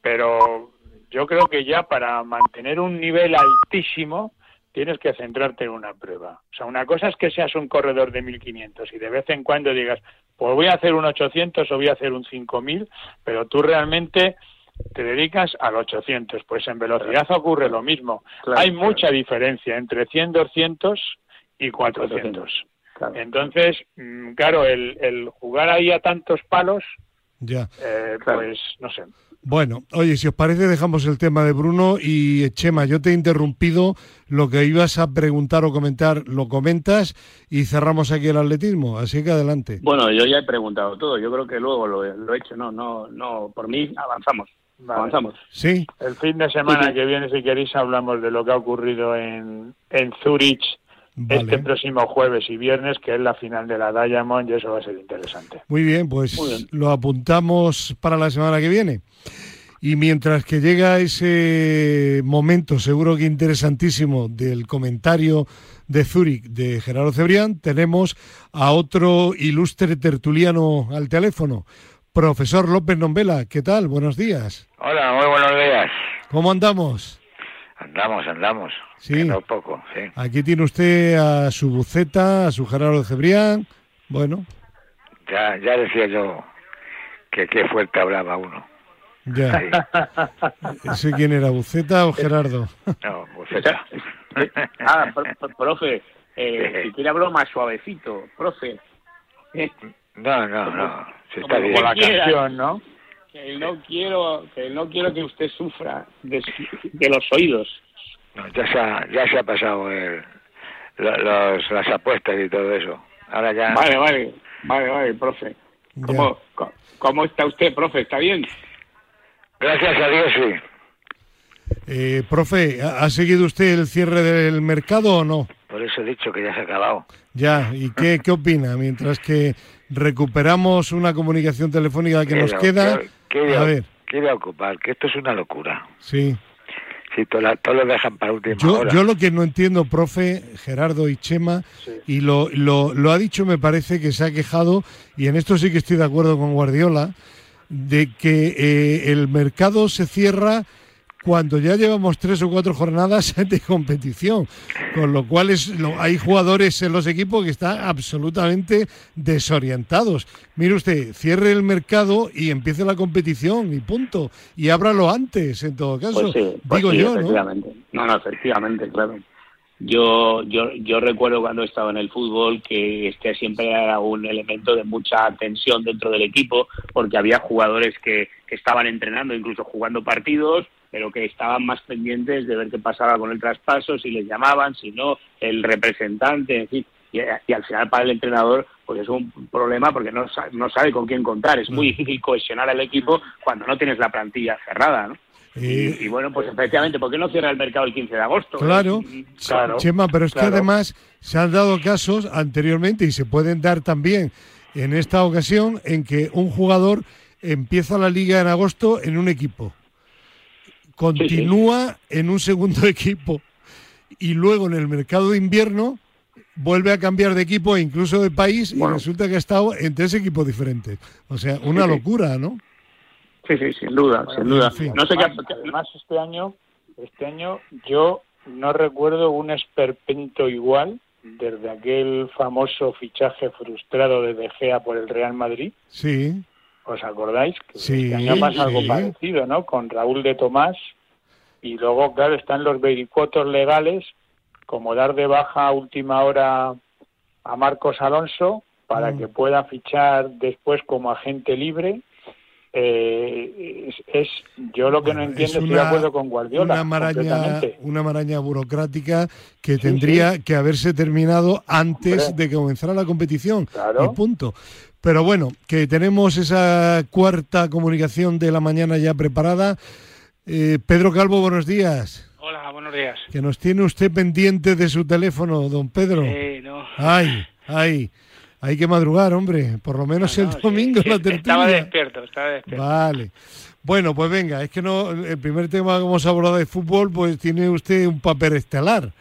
pero yo creo que ya para mantener un nivel altísimo tienes que centrarte en una prueba. O sea, una cosa es que seas un corredor de 1500 y de vez en cuando digas, pues voy a hacer un 800 o voy a hacer un 5000, pero tú realmente te dedicas al 800. Pues en velocidad ocurre lo mismo. Claro, Hay claro. mucha diferencia entre 100, 200 y 400. Claro. Entonces, mm, claro, el, el jugar ahí a tantos palos, Ya. eh, Claro. pues no sé. Bueno, oye, si os parece, dejamos el tema de Bruno y Chema, yo te he interrumpido, lo que ibas a preguntar o comentar, lo comentas y cerramos aquí el atletismo, así que adelante. Bueno, yo ya he preguntado todo, yo creo que luego lo, he- lo he hecho, no, no, no, por mí avanzamos, Vale. avanzamos. Sí, El fin de semana Sí, sí. que viene, si queréis, hablamos de lo que ha ocurrido en, en Zurich vale. este próximo jueves y viernes, que es la final de la Diamond, y eso va a ser interesante. Muy bien, pues Muy bien. lo apuntamos para la semana que viene. Y mientras que llega ese momento, seguro que interesantísimo, del comentario de Zúrich de Gerardo Cebrián, tenemos a otro ilustre tertuliano al teléfono, profesor López Nombela. ¿Qué tal? Buenos días. Hola, muy buenos días. ¿Cómo andamos? Andamos, andamos. Sí. Que No poco, sí. Aquí tiene usted a su buceta, a su Gerardo Cebrián. Bueno, Ya, ya decía yo que qué fuerte hablaba uno. ya. Sí. ¿Ese quién era, Buceta o Gerardo? No, buceta. Ah, pro- pro- profe, eh, si quiere hablo más suavecito, profe. Eh, No, no, no. Se está Como bien. La canción, ¿no? Que no quiero, que no quiero que usted sufra de, de los oídos. No, ya, se ha, ya se ha pasado el, los, las apuestas y todo eso. Ahora ya. Vale, vale, vale, vale, profe. ¿Cómo, ¿Cómo está usted, profe? ¿Está bien? Gracias a Dios, sí. Eh, profe, ¿ha seguido usted el cierre del mercado o no? Por eso he dicho que ya se ha acabado. Ya, ¿y qué, qué opina? Mientras que recuperamos una comunicación telefónica que nos queda. ¿qué- qué voy A ver, ¿Qué voy a ocupar? Que esto es una locura. sí. Si todo, la- todo lo dejan para última Yo, hora. yo lo que no entiendo, profe, Gerardo y Chema, y lo, lo, lo ha dicho, me parece que se ha quejado, y en esto sí que estoy de acuerdo con Guardiola, de que eh, el mercado se cierra cuando ya llevamos tres o cuatro jornadas de competición, con lo cual es, lo- hay jugadores en los equipos que están absolutamente desorientados. Mire usted, cierre el mercado y empiece la competición y punto, y ábralo antes, en todo caso. Pues sí, pues Digo sí, yo, ¿no? efectivamente. No, no, efectivamente, claro. Yo, yo, yo recuerdo cuando he estado en el fútbol que este siempre era un elemento de mucha tensión dentro del equipo, porque había jugadores que, que estaban entrenando, incluso jugando partidos, pero que estaban más pendientes de ver qué pasaba con el traspaso, si les llamaban, si no, el representante, en fin. Y, y al final para el entrenador pues es un problema porque no, no sabe con quién contar. Es muy difícil cohesionar al equipo cuando no tienes la plantilla cerrada, ¿no? Eh, Y, y bueno, pues efectivamente, ¿por qué no cierra el mercado el 15 de agosto? Claro, Eh, Claro. Chema, pero es que además se han dado casos anteriormente y se pueden dar también en esta ocasión en que un jugador empieza la liga en agosto en un equipo, continúa en un segundo equipo y luego en el mercado de invierno vuelve a cambiar de equipo e incluso de país y resulta que ha estado en tres equipos diferentes. O sea, una locura, ¿no? Sí, sí, sin duda, sin duda. en fin. No sé qué... Además, además, este año, este año yo no recuerdo un esperpento igual desde aquel famoso fichaje frustrado de De Gea por el Real Madrid. Sí, ¿Os acordáis? Que Sí, este año pasa algo sí. parecido, ¿no? Con Raúl de Tomás. Y luego, claro, están los vericuotos legales, como dar de baja a última hora a Marcos Alonso para Mm. que pueda fichar después como agente libre. Eh, es, es- yo lo que Bueno, no entiendo, es estoy de una- acuerdo con Guardiola. una maraña, una maraña burocrática que tendría que haberse terminado antes Hombre. de que comenzara la competición. Claro. Y punto. Pero bueno, que tenemos esa cuarta comunicación de la mañana ya preparada. Eh, Pedro Calvo, buenos días. Hola, buenos días. Que nos tiene usted pendiente de su teléfono, don Pedro. Eh, no. Ay, ay. hay que madrugar, hombre, por lo menos el domingo la tertulia. Estaba despierto, estaba despierto. Vale. Bueno, pues venga, es que no el primer tema que hemos hablado de fútbol, pues tiene usted un papel estelar.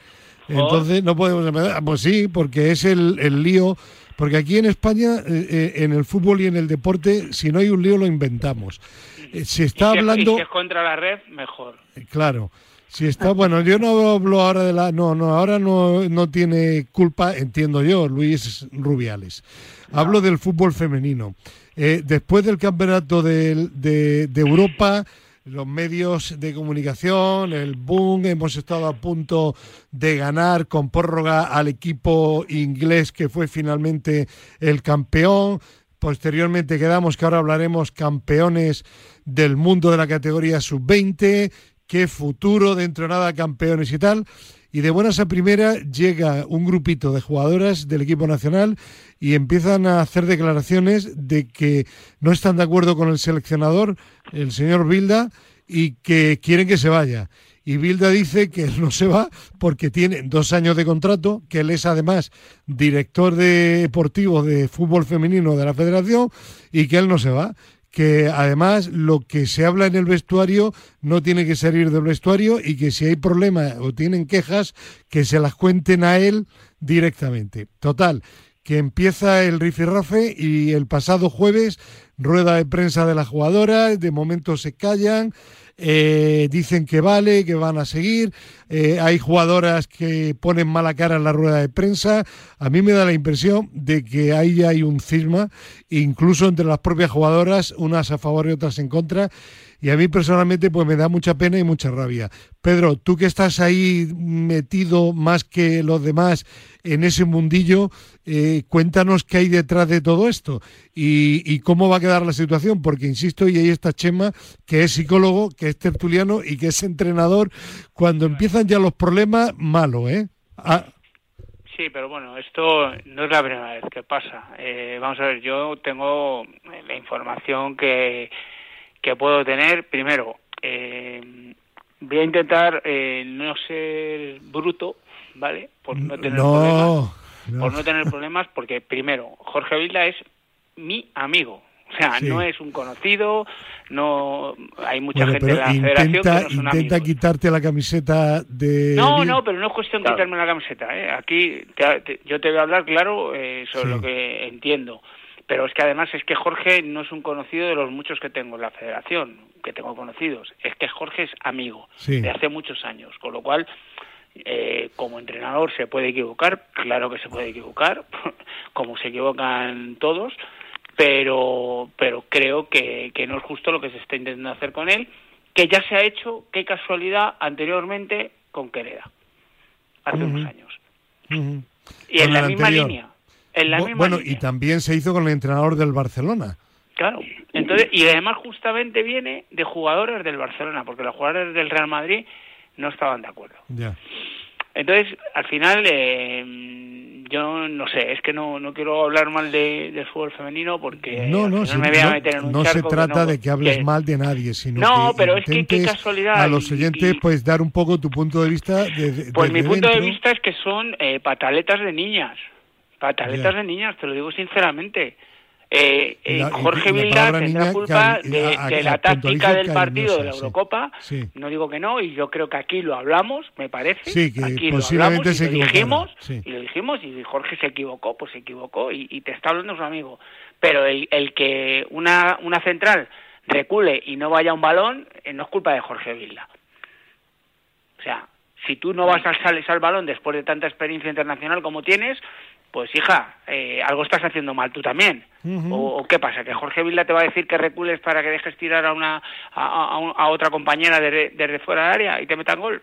Entonces no podemos empezar. Pues sí, porque es el, el lío. Porque aquí en España, eh, eh, en el fútbol y en el deporte, si no hay un lío, lo inventamos. Eh, se está hablando. si es contra la red, mejor. Claro. Si está, bueno, yo no hablo ahora de la, no, no, ahora no, no tiene culpa, entiendo yo, Luis Rubiales. Hablo del fútbol femenino. Eh, después del campeonato de, de, Europa, los medios de comunicación, el boom, hemos estado a punto de ganar con prórroga al equipo inglés que fue finalmente el campeón. Posteriormente quedamos que ahora hablaremos campeones del mundo de la categoría sub-20 qué futuro dentro de nada campeones y tal. Y de buenas a primera llega un grupito de jugadoras del equipo nacional y empiezan a hacer declaraciones de que no están de acuerdo con el seleccionador, el señor Bilda, y que quieren que se vaya. Y Bilda dice que no se va porque tiene dos años de contrato, que él es además director deportivo de fútbol femenino de la federación y que él no se va que además lo que se habla en el vestuario no tiene que salir del vestuario y que si hay problemas o tienen quejas, que se las cuenten a él directamente. Total, que empieza el rifirrafe y el pasado jueves rueda de prensa de las jugadoras, de momento se callan, eh, dicen que vale, que van a seguir, eh, hay jugadoras que ponen mala cara en la rueda de prensa, a mí me da la impresión de que ahí hay un cisma, incluso entre las propias jugadoras, unas a favor y otras en contra, y a mí personalmente pues me da mucha pena y mucha rabia. Pedro, tú que estás ahí metido más que los demás en ese mundillo, eh, cuéntanos qué hay detrás de todo esto y, cómo va a quedar la situación, porque insisto, y ahí está Chema, que es psicólogo, que es tertuliano y que es entrenador, cuando empiezan ya los problemas, malo, ¿eh? Ah. Sí, pero bueno, esto no es la primera vez que pasa. Eh, vamos a ver, yo tengo la información que que puedo tener, primero, eh, voy a intentar eh, no ser bruto, ¿vale? Por no tener problemas. Por no tener problemas, porque primero, Jorge Vilda es mi amigo. O sea, no es un conocido, no hay mucha gente de la federación que no son intenta quitarte la camiseta de... No, no, pero no es cuestión de quitarme la camiseta. ¿eh? Aquí yo te voy a hablar claro eh, sobre lo que entiendo. Pero es que además es que Jorge no es un conocido de los muchos que tengo en la federación, que tengo conocidos. Es que Jorge es amigo de hace muchos años, con lo cual eh, como entrenador se puede equivocar, claro que se puede equivocar, como se equivocan todos, pero, pero creo que, que, no es justo lo que se está intentando hacer con él, que ya se ha hecho, qué casualidad, anteriormente con Quereda, hace unos años. Y en la misma línea bueno, y también se hizo con el entrenador del Barcelona. Claro, entonces, y además justamente viene de jugadores del Barcelona, porque los jugadores del Real Madrid no estaban de acuerdo. Ya. Entonces, al final, eh, yo no sé, es que no, no quiero hablar mal de, del fútbol femenino porque no, no, me voy a meter en un No se trata de que hables mal de nadie, sino no, pero es que qué casualidad. A los oyentes, pues dar un poco tu punto de vista. De, pues mi punto de vista es que son eh, pataletas de niñas. Pataletas de niñas, te lo digo sinceramente. Eh, eh, Jorge Vilda tendrá culpa de, la táctica del partido de la Eurocopa. No digo que no, y yo creo que aquí lo hablamos, me parece. Sí, que aquí posiblemente lo se y lo dijimos, y lo dijimos, y Jorge se equivocó, pues se equivocó, y, te está hablando su amigo. Pero el, el que una, una central recule y no vaya un balón, eh, no es culpa de Jorge Vilda. O sea, si tú no vas al, sales al balón después de tanta experiencia internacional como tienes, pues hija, eh, algo estás haciendo mal tú también. o, qué pasa? ¿Que Jorge Vilda te va a decir que recules para que dejes tirar a una a, otra compañera desde, fuera del área y te metan gol?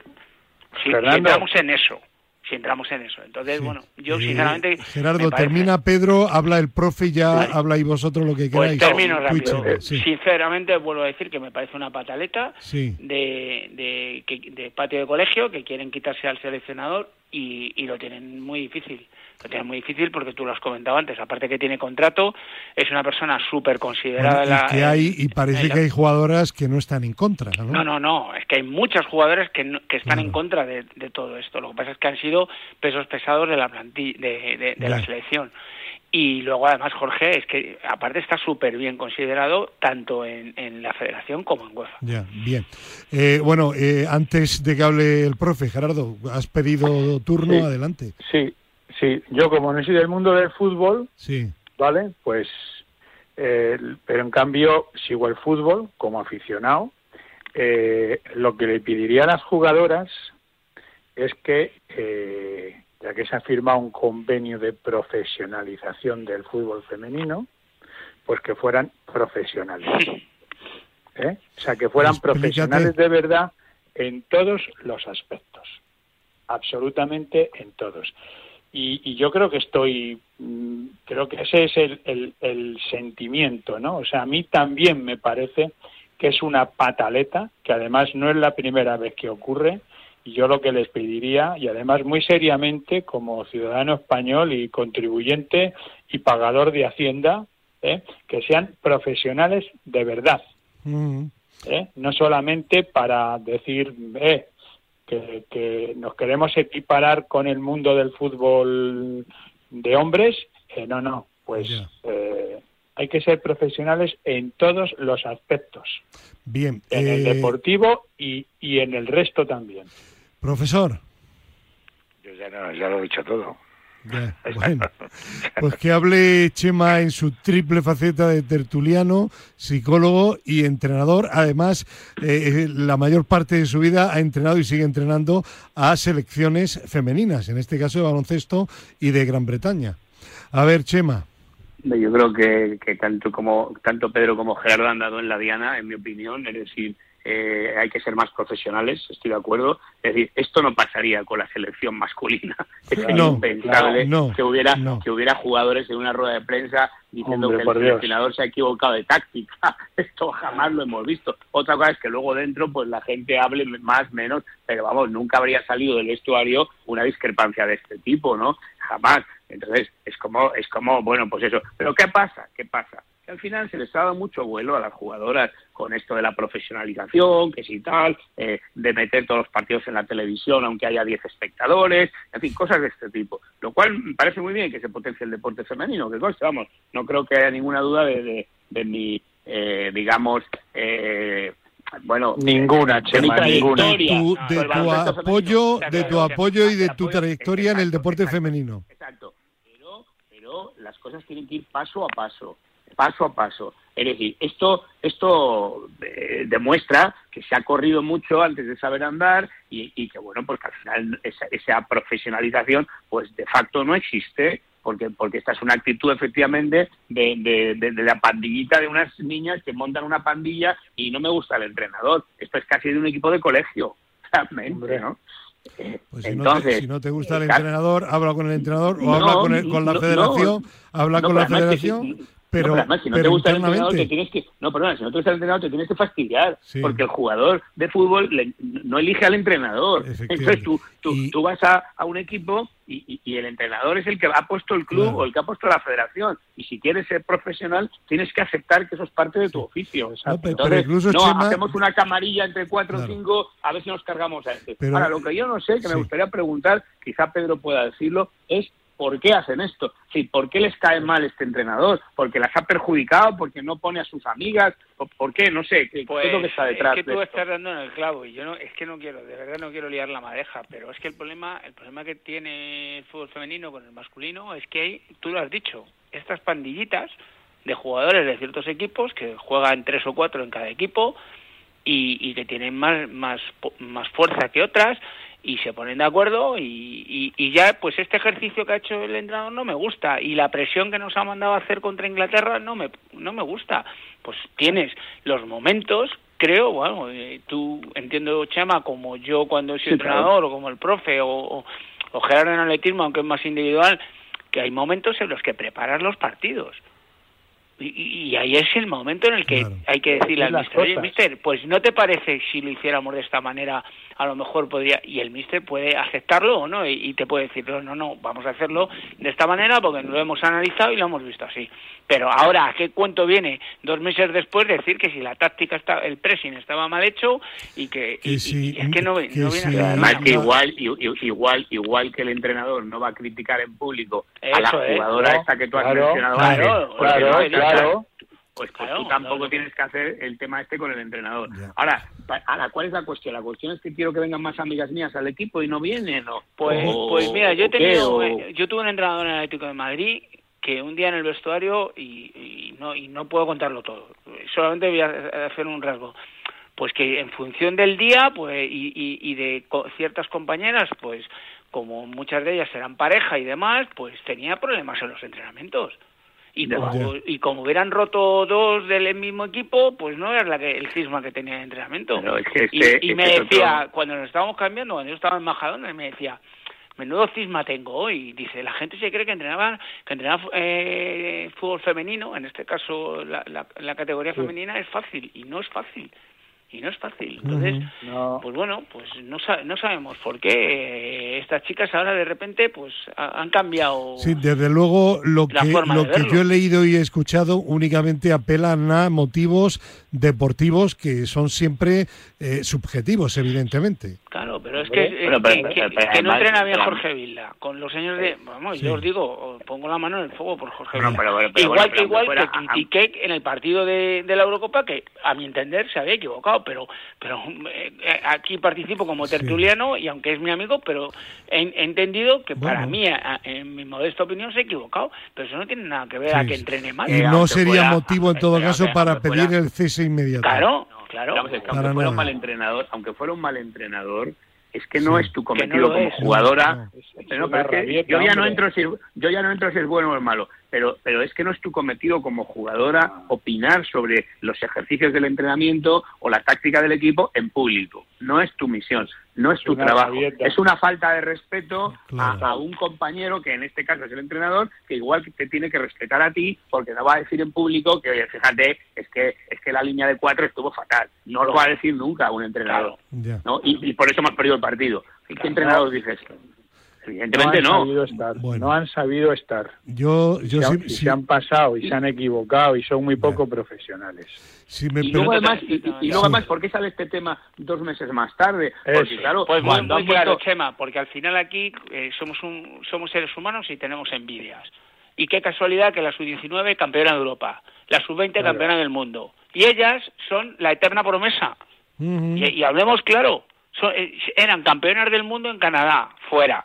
Si, entramos en eso. Si entramos en eso. Entonces, bueno, yo sinceramente... Gerardo, termina Pedro, habla el profe y ya habla y vosotros lo que pues queráis. Pues termino rápido. Sinceramente, vuelvo a decir que me parece una pataleta de, de, de patio de colegio que quieren quitarse al seleccionador y, y lo tienen muy difícil lo tiene muy difícil porque tú lo has comentado antes, aparte que tiene contrato, es una persona súper considerada. y, que hay, y parece que hay jugadoras que no están en contra, ¿no? No, no, no, es que hay muchas jugadoras que, que están en contra de, todo esto. Lo que pasa es que han sido pesos pesados de la plantilla, de, de, la selección. Y luego además Jorge es que aparte está súper bien considerado tanto en, en, la federación como en UEFA. Ya, bien. Eh, bueno, eh, antes de que hable el profe, Gerardo, has pedido turno, adelante. Sí, sí, yo como no soy del mundo del fútbol, sí. ¿vale? Pues, eh, pero en cambio sigo el fútbol como aficionado. lo que le pediría a las jugadoras es que ya que se ha firmado un convenio de profesionalización del fútbol femenino, pues que fueran profesionales. ¿eh? O sea, que fueran profesionales de verdad en todos los aspectos, absolutamente en todos. Y, yo creo que estoy, mm, creo que ese es el, el sentimiento, ¿no? O sea, a mí también me parece que es una pataleta, que además no es la primera vez que ocurre, y yo lo que les pediría, y además muy seriamente como ciudadano español y contribuyente y pagador de Hacienda, ¿eh? que sean profesionales de verdad. Mm. ¿eh? No solamente para decir eh, que, nos queremos equiparar con el mundo del fútbol de hombres. no, no, pues hay que ser profesionales en todos los aspectos. Bien. En el deportivo y, y en el resto también. Profesor. Yo ya, lo he dicho todo. bueno, pues que hable Chema en su triple faceta de tertuliano, psicólogo y entrenador. Además, eh, la mayor parte de su vida ha entrenado y sigue entrenando a selecciones femeninas, en este caso de baloncesto y de Gran Bretaña. A ver, Chema. Yo creo que, que tanto como tanto Pedro como Gerardo han dado en la diana, en mi opinión, es decir, eh, hay que ser más profesionales, estoy de acuerdo. Es decir, esto no pasaría con la selección masculina. Es impensable que hubiera que hubiera jugadores en una rueda de prensa diciendo que el seleccionador se ha equivocado de táctica. Esto jamás lo hemos visto. Otra cosa es que luego dentro pues la gente hable más, menos, pero vamos, nunca habría salido del vestuario una discrepancia de este tipo, ¿no? Jamás. Entonces, es como, es como, bueno, pues eso. Pero ¿qué pasa? ¿Qué pasa? al final se les ha dado mucho vuelo a las jugadoras con esto de la profesionalización, que si tal, eh, de meter todos los partidos en la televisión aunque haya 10 espectadores, en fin, cosas de este tipo. Lo cual me parece muy bien que se potencie el deporte femenino, que vamos, no creo que haya ninguna duda de, de, mi, eh, digamos, eh, bueno ninguna Chema, ninguna de tu, apoyo de tu apoyo y de tu trayectoria en el deporte femenino exacto las cosas tienen que ir paso a paso paso a paso. Es decir, esto, esto eh, demuestra que se ha corrido mucho antes de saber andar y, que, bueno, pues que al final esa, profesionalización, pues de facto no existe, porque, porque esta es una actitud efectivamente de, de, la pandillita de unas niñas que montan una pandilla y no me gusta el entrenador. Esto es casi de un equipo de colegio, realmente, ¿no? Pues si, no te, si, no te, gusta el entrenador, habla con el entrenador o habla con, con la federación, habla con la federación, pero, además, si no te gusta el entrenador, te tienes que. No, perdona, si no te gusta el entrenador, te tienes que fastidiar. Porque el jugador de fútbol no elige al entrenador. Entonces tú, tú, tú vas a, a, un equipo y, y, el entrenador es el que ha puesto el club o el que ha puesto la federación. Y si quieres ser profesional, tienes que aceptar que eso es parte de tu oficio. Entonces, no, hacemos una camarilla entre cuatro o cinco, a ver si nos cargamos a este. Ahora, lo que yo no sé, que me gustaría preguntar, quizá Pedro pueda decirlo, es ¿Por qué hacen esto? Sí, ¿Por qué les cae mal este entrenador? ¿Porque las ha perjudicado? ¿Porque no pone a sus amigas? ¿Por qué? No sé. ¿Qué, es lo que pues, está detrás? Es que tú estás dando en el clavo y yo no, es que no quiero, de verdad no quiero liar la madeja, pero es que el problema, el problema que tiene el fútbol femenino con el masculino es que hay, tú lo has dicho, estas pandillitas de jugadores de ciertos equipos que juegan tres o cuatro en cada equipo y, y que tienen más, más, más fuerza que otras y se ponen de acuerdo y, y, ya pues este ejercicio que ha hecho el entrenador no me gusta y la presión que nos ha mandado a hacer contra Inglaterra no me no me gusta. Pues tienes los momentos creo bueno eh, tú entiendo Chema como yo cuando soy entrenador o como el profe o, o, Gerardo en atletismo aunque es más individual que hay momentos en los que preparas los partidos Y, ahí es el momento en el que hay que decirle al mister, oye, mister, pues no te parece si lo hiciéramos de esta manera, a lo mejor podría, y el mister puede aceptarlo o no, y, te puede decir, no, no, no, vamos a hacerlo de esta manera porque lo hemos analizado y lo hemos visto así. Pero ahora, ¿a qué cuento viene dos meses después decir que si la táctica, está, el pressing estaba mal hecho y que, es que no, viene Además que igual, igual, igual que el entrenador no va a criticar en público a la jugadora esta que tú has mencionado claro, claro, Claro. Pues, pues tú tampoco tienes que hacer el tema este con el entrenador. Ahora, ahora, ¿cuál es la cuestión? La cuestión es que quiero que vengan más amigas mías al equipo y no vienen, ¿no? Pues, pues mira, yo he tenido, yo tuve un entrenador en el Atlético de Madrid que un día en el vestuario y, no y no puedo contarlo todo. Solamente voy a hacer un rasgo pues que en función del día pues y, y, de ciertas compañeras pues como muchas de ellas eran pareja y demás pues tenía problemas en los entrenamientos y como, y como hubieran roto dos del mismo equipo, pues no era la que, el cisma que tenía de entrenamiento. y, me decía, cuando nos estábamos cambiando, cuando yo estaba en Majadona, me decía, menudo cisma tengo hoy. Dice, la gente se cree que entrenaba, que entrenaba eh, fútbol femenino, en este caso la, la, categoría femenina es fácil, y no es fácil y no es fácil. Entonces, pues bueno, pues no, no sabemos por qué eh, estas chicas ahora de repente pues han cambiado. Sí, desde luego lo que, lo que yo he leído y he escuchado únicamente apelan a motivos deportivos que son siempre eh, subjetivos, evidentemente. Claro, pero es que, que, no entrena bien Jorge Vilda. Con los años de. Vamos, yo os digo, pongo la mano en el fuego por Jorge Vilda. igual que igual que critiqué en el partido de, de la Eurocopa que, a mi entender, se había equivocado pero pero eh, aquí participo como tertuliano y aunque es mi amigo, pero he, entendido que para mí, en mi modesta opinión, se ha equivocado, pero eso no tiene nada que ver a que entrene mal. Y no sería motivo en todo caso para pedir el cese inmediato. Claro, claro. aunque fuera un mal entrenador, aunque fuera un mal entrenador, es que no es tu cometido como jugadora. yo ya no entro si yo ya no entro si es bueno o es malo, pero pero es que no es tu cometido como jugadora opinar sobre los ejercicios del entrenamiento o la táctica del equipo en público. No es tu misión no es tu trabajo. Es una falta de respeto a, un compañero, que en este caso es el entrenador, que igual te tiene que respetar a ti, porque no va a decir en público que, oye, fíjate, es que, es que la línea de cuatro estuvo fatal. No lo va a decir nunca un entrenador. ¿no? Y, por eso hemos perdido el partido. ¿Qué entrenador dice esto? Evidentemente no. no han sabido estar. Yo, yo se, han, se han pasado y se han equivocado y son muy poco profesionales. y, luego además, y, luego además, ¿por qué sale este tema dos meses más tarde? Porque claro, pues muy, claro, Chema, porque al final aquí eh, somos un, somos seres humanos y tenemos envidias. Y qué casualidad que la sub-19 campeona de Europa, la sub-20 campeona del mundo. Y ellas son la eterna promesa. y, hablemos claro, eh, eran campeonas del mundo en Canadá, fuera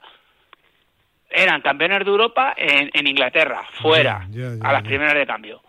eran campeones de Europa en, Inglaterra, fuera, a las primeras de cambio.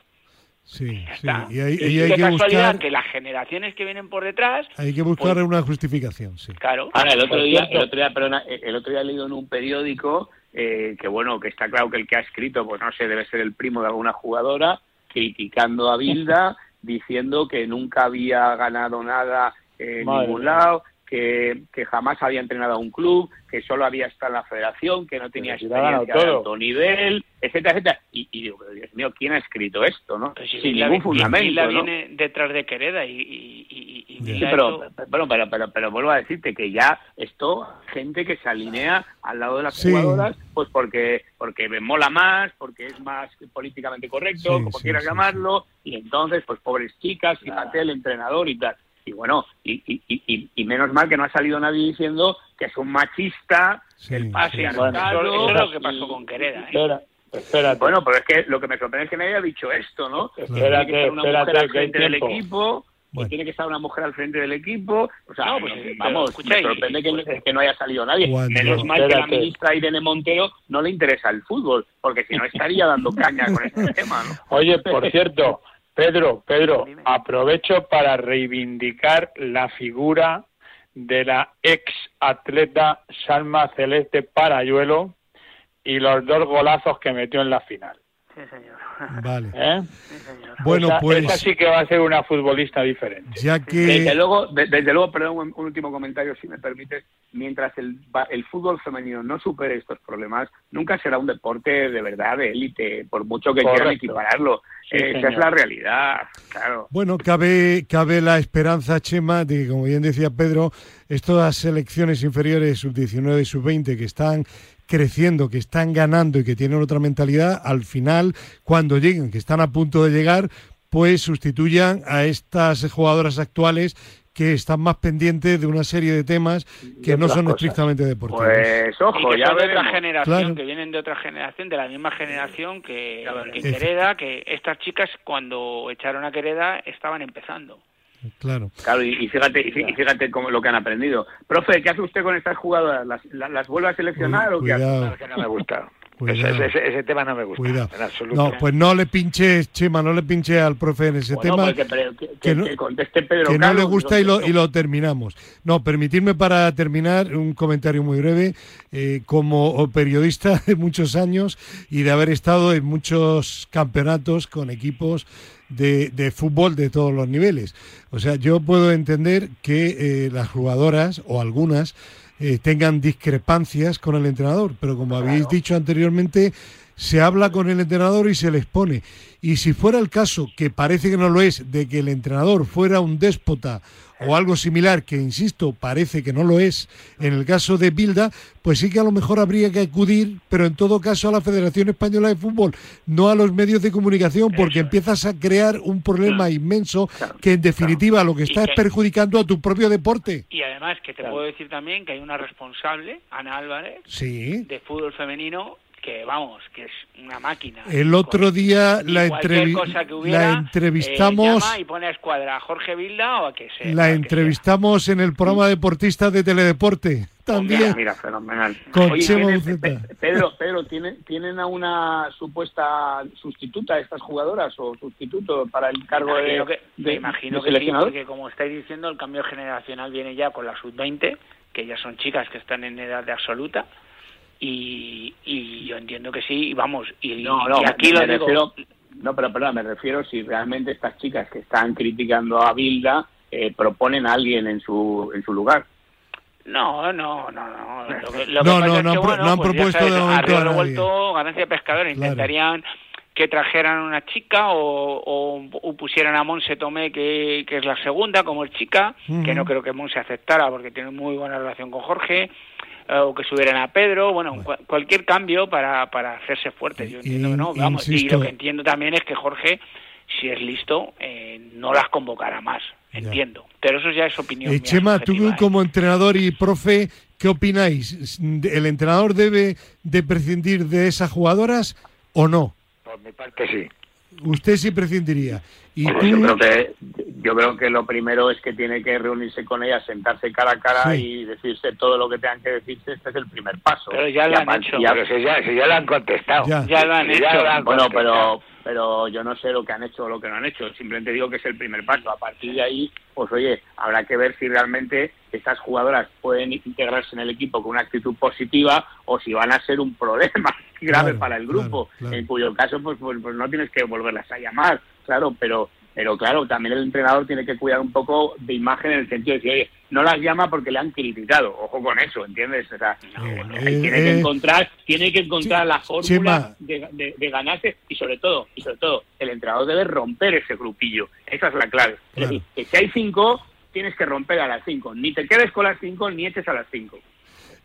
Sí, sí. Y, hay, que buscar que las generaciones que vienen por detrás. Hay que buscar pues una justificación, sí. Claro. Ahora, el otro día, el otro día, perdona, el otro día he leído en un periódico eh, que, bueno, que está claro que el que ha escrito, pues no sé, debe ser el primo de alguna jugadora, criticando a Bilda, diciendo que nunca había ganado nada en ningún lado, que, que jamás había entrenado a un club, que solo había estado en la federación, que no tenía experiencia de alto nivel, etcétera, etcétera. Y, digo, Dios mío, ¿quién ha escrito esto, no? Pues Sin ningún fundamento, la viene detrás de Quereda y... sí, pero, pero, pero, pero, vuelvo a decirte que ya esto, gente que se alinea al lado de las jugadoras, pues porque porque me mola más, porque es más políticamente correcto, como quieras llamarlo, y entonces, pues pobres chicas, fíjate, el entrenador y tal y bueno, y, y, y, menos mal que no ha salido nadie diciendo que es un machista, el pase eso, es lo que pasó con Quereda. ¿eh? Espera, Bueno, pero es que lo que me sorprende es que nadie haya dicho esto, ¿no? Espérate, que una mujer al frente del equipo, pues tiene que estar una mujer al frente del equipo. O sea, pues, vamos, me sorprende que, no haya salido nadie. Menos mal que la ministra Irene Montero no le interesa el fútbol, porque si no estaría dando caña con este tema, ¿no? Oye, por cierto, Pedro, Pedro, aprovecho para reivindicar la figura de la ex atleta Salma Celeste Parayuelo y los dos golazos que metió en la final. Sí, señor. Vale. ¿Eh? Sí, señor. Bueno, Esa- pues esa sí que va a ser una futbolista diferente. ya Desde que luego, de- desde luego, perdón, un, un último comentario, si me permites. Mientras el, el fútbol femenino no supere estos problemas, nunca será un deporte de verdad de élite, por mucho que quieran Correcto. equipararlo. Sí, Eh, Esa es la realidad, claro. Bueno, cabe, cabe la esperanza, Chema, de que, como bien decía Pedro, estas selecciones inferiores, sub-19 y sub-20, que están creciendo, que están ganando y que tienen otra mentalidad, al final, cuando lleguen, que están a punto de llegar, pues sustituyan a estas jugadoras actuales que están más pendientes de una serie de temas que no son cosas. estrictamente deportivos. Pues Y ojo, que ya son de otra veremos. generación, Claro. que vienen de otra generación, de la misma generación que, que Quereda, que estas chicas cuando echaron a Quereda estaban empezando. Claro. Claro, y, y fíjate, y fí- y fíjate cómo, lo que han aprendido. Profe, ¿qué hace usted con estas jugadoras? ¿Las, la- las vuelve a seleccionar o qué hace? No, que no me gusta. Ese, ese- ese tema no me gusta. Cuidado. En absoluto. No, pues no le pinches, Chema, no le pinche al profe en ese Bueno, tema. pues que, no- que conteste Pedro que no le gusta y lo, yo- y lo terminamos. No, permitidme para terminar un comentario muy breve. Eh, como periodista de muchos años y de haber estado en muchos campeonatos con equipos de, de fútbol de todos los niveles. O sea, yo puedo entender que eh, las jugadoras o algunas eh, tengan discrepancias con el entrenador, pero como habéis dicho anteriormente, se habla con el entrenador y se les pone. Y si fuera el caso, que parece que no lo es, de que el entrenador fuera un déspota o algo similar, que insisto, parece que no lo es, en el caso de Bilda, pues sí que a lo mejor habría que acudir, pero en todo caso a la Federación Española de Fútbol, no a los medios de comunicación, porque empiezas a crear un problema inmenso que en definitiva lo que está es que- perjudicando a tu propio deporte. Y además que te puedo decir también que hay una responsable, Ana Álvarez, Sí. de fútbol femenino, que vamos, que es una máquina. El otro día la, cualquier entrevi- cosa que hubiera, la eh, entrevistamos. llama y pone a escuadra a Jorge Vilda o a que sea. La entrevistamos en el programa deportista de Teledeporte. También. Mira, mira, fenomenal. Con Oye, Chema ¿tienen- Buceta. Pe- Pedro, Pedro, ¿tienen, ¿tienen a una supuesta sustituta estas jugadoras o sustituto para el cargo Me de, imagino que, me imagino de que sí, porque como estáis diciendo, el cambio generacional viene ya con la sub-20, que ya son chicas que están en edad de absoluta. Y, y yo entiendo que sí, y vamos, y, No, no, y aquí me, lo me digo. refiero, no, pero perdón, me refiero si realmente estas chicas que están criticando a Bilda eh, proponen a alguien en su en su lugar. No, no, no, no. Lo que, lo No, que pasa no, es no que, han pro- bueno, no han pues propuesto sabes, de momento a revuelto, ganancia pescadora. Claro. Intentarían que trajeran una chica o, o- o pusieran a Monse Tomé, que, que es la segunda, como es chica, que no creo que Monse aceptara porque tiene muy buena relación con Jorge, o que subieran a Pedro, bueno, cua- cualquier cambio para, para hacerse fuerte. Yo entiendo que no, vamos, y lo que entiendo también es que Jorge, si es listo, eh, no las convocará más, Ya. entiendo. Pero eso ya es opinión. Eh, mía Chema, tú ¿eh? como entrenador y profe, ¿qué opináis? ¿El entrenador debe de prescindir de esas jugadoras o no? Por mi parte sí. Usted sí prescindiría. Y Bueno, tú, yo creo que yo creo que lo primero es que tiene que reunirse con ellas, sentarse cara a cara Sí. y decirse todo lo que tengan que decirse. Este es el primer paso. Pero ya lo han aparte- hecho. ya- Pero si ya, si ya lo han contestado. Ya. Ya lo han Si hecho. lo han bueno, pero pero yo no sé lo que han hecho o lo que no han hecho. Simplemente digo que es el primer paso. A partir de ahí, pues oye, habrá que ver si realmente estas jugadoras pueden integrarse en el equipo con una actitud positiva o si van a ser un problema grave Claro, para el grupo. claro, claro. En cuyo caso, pues, pues, pues no tienes que volverlas a llamar, claro, pero pero claro, también el entrenador tiene que cuidar un poco de imagen en el sentido de decir, oye, no las llama porque le han criticado, ojo con eso, ¿entiendes? O sea, Eh, eh, eh, tiene que eh, encontrar, tiene que encontrar la fórmula de, de- de ganarse y sobre todo, y sobre todo, el entrenador debe romper ese grupillo. Esa es la clave. Es decir, que si hay cinco, tienes que romper a las cinco. Ni te quedes con las cinco, ni eches a las cinco.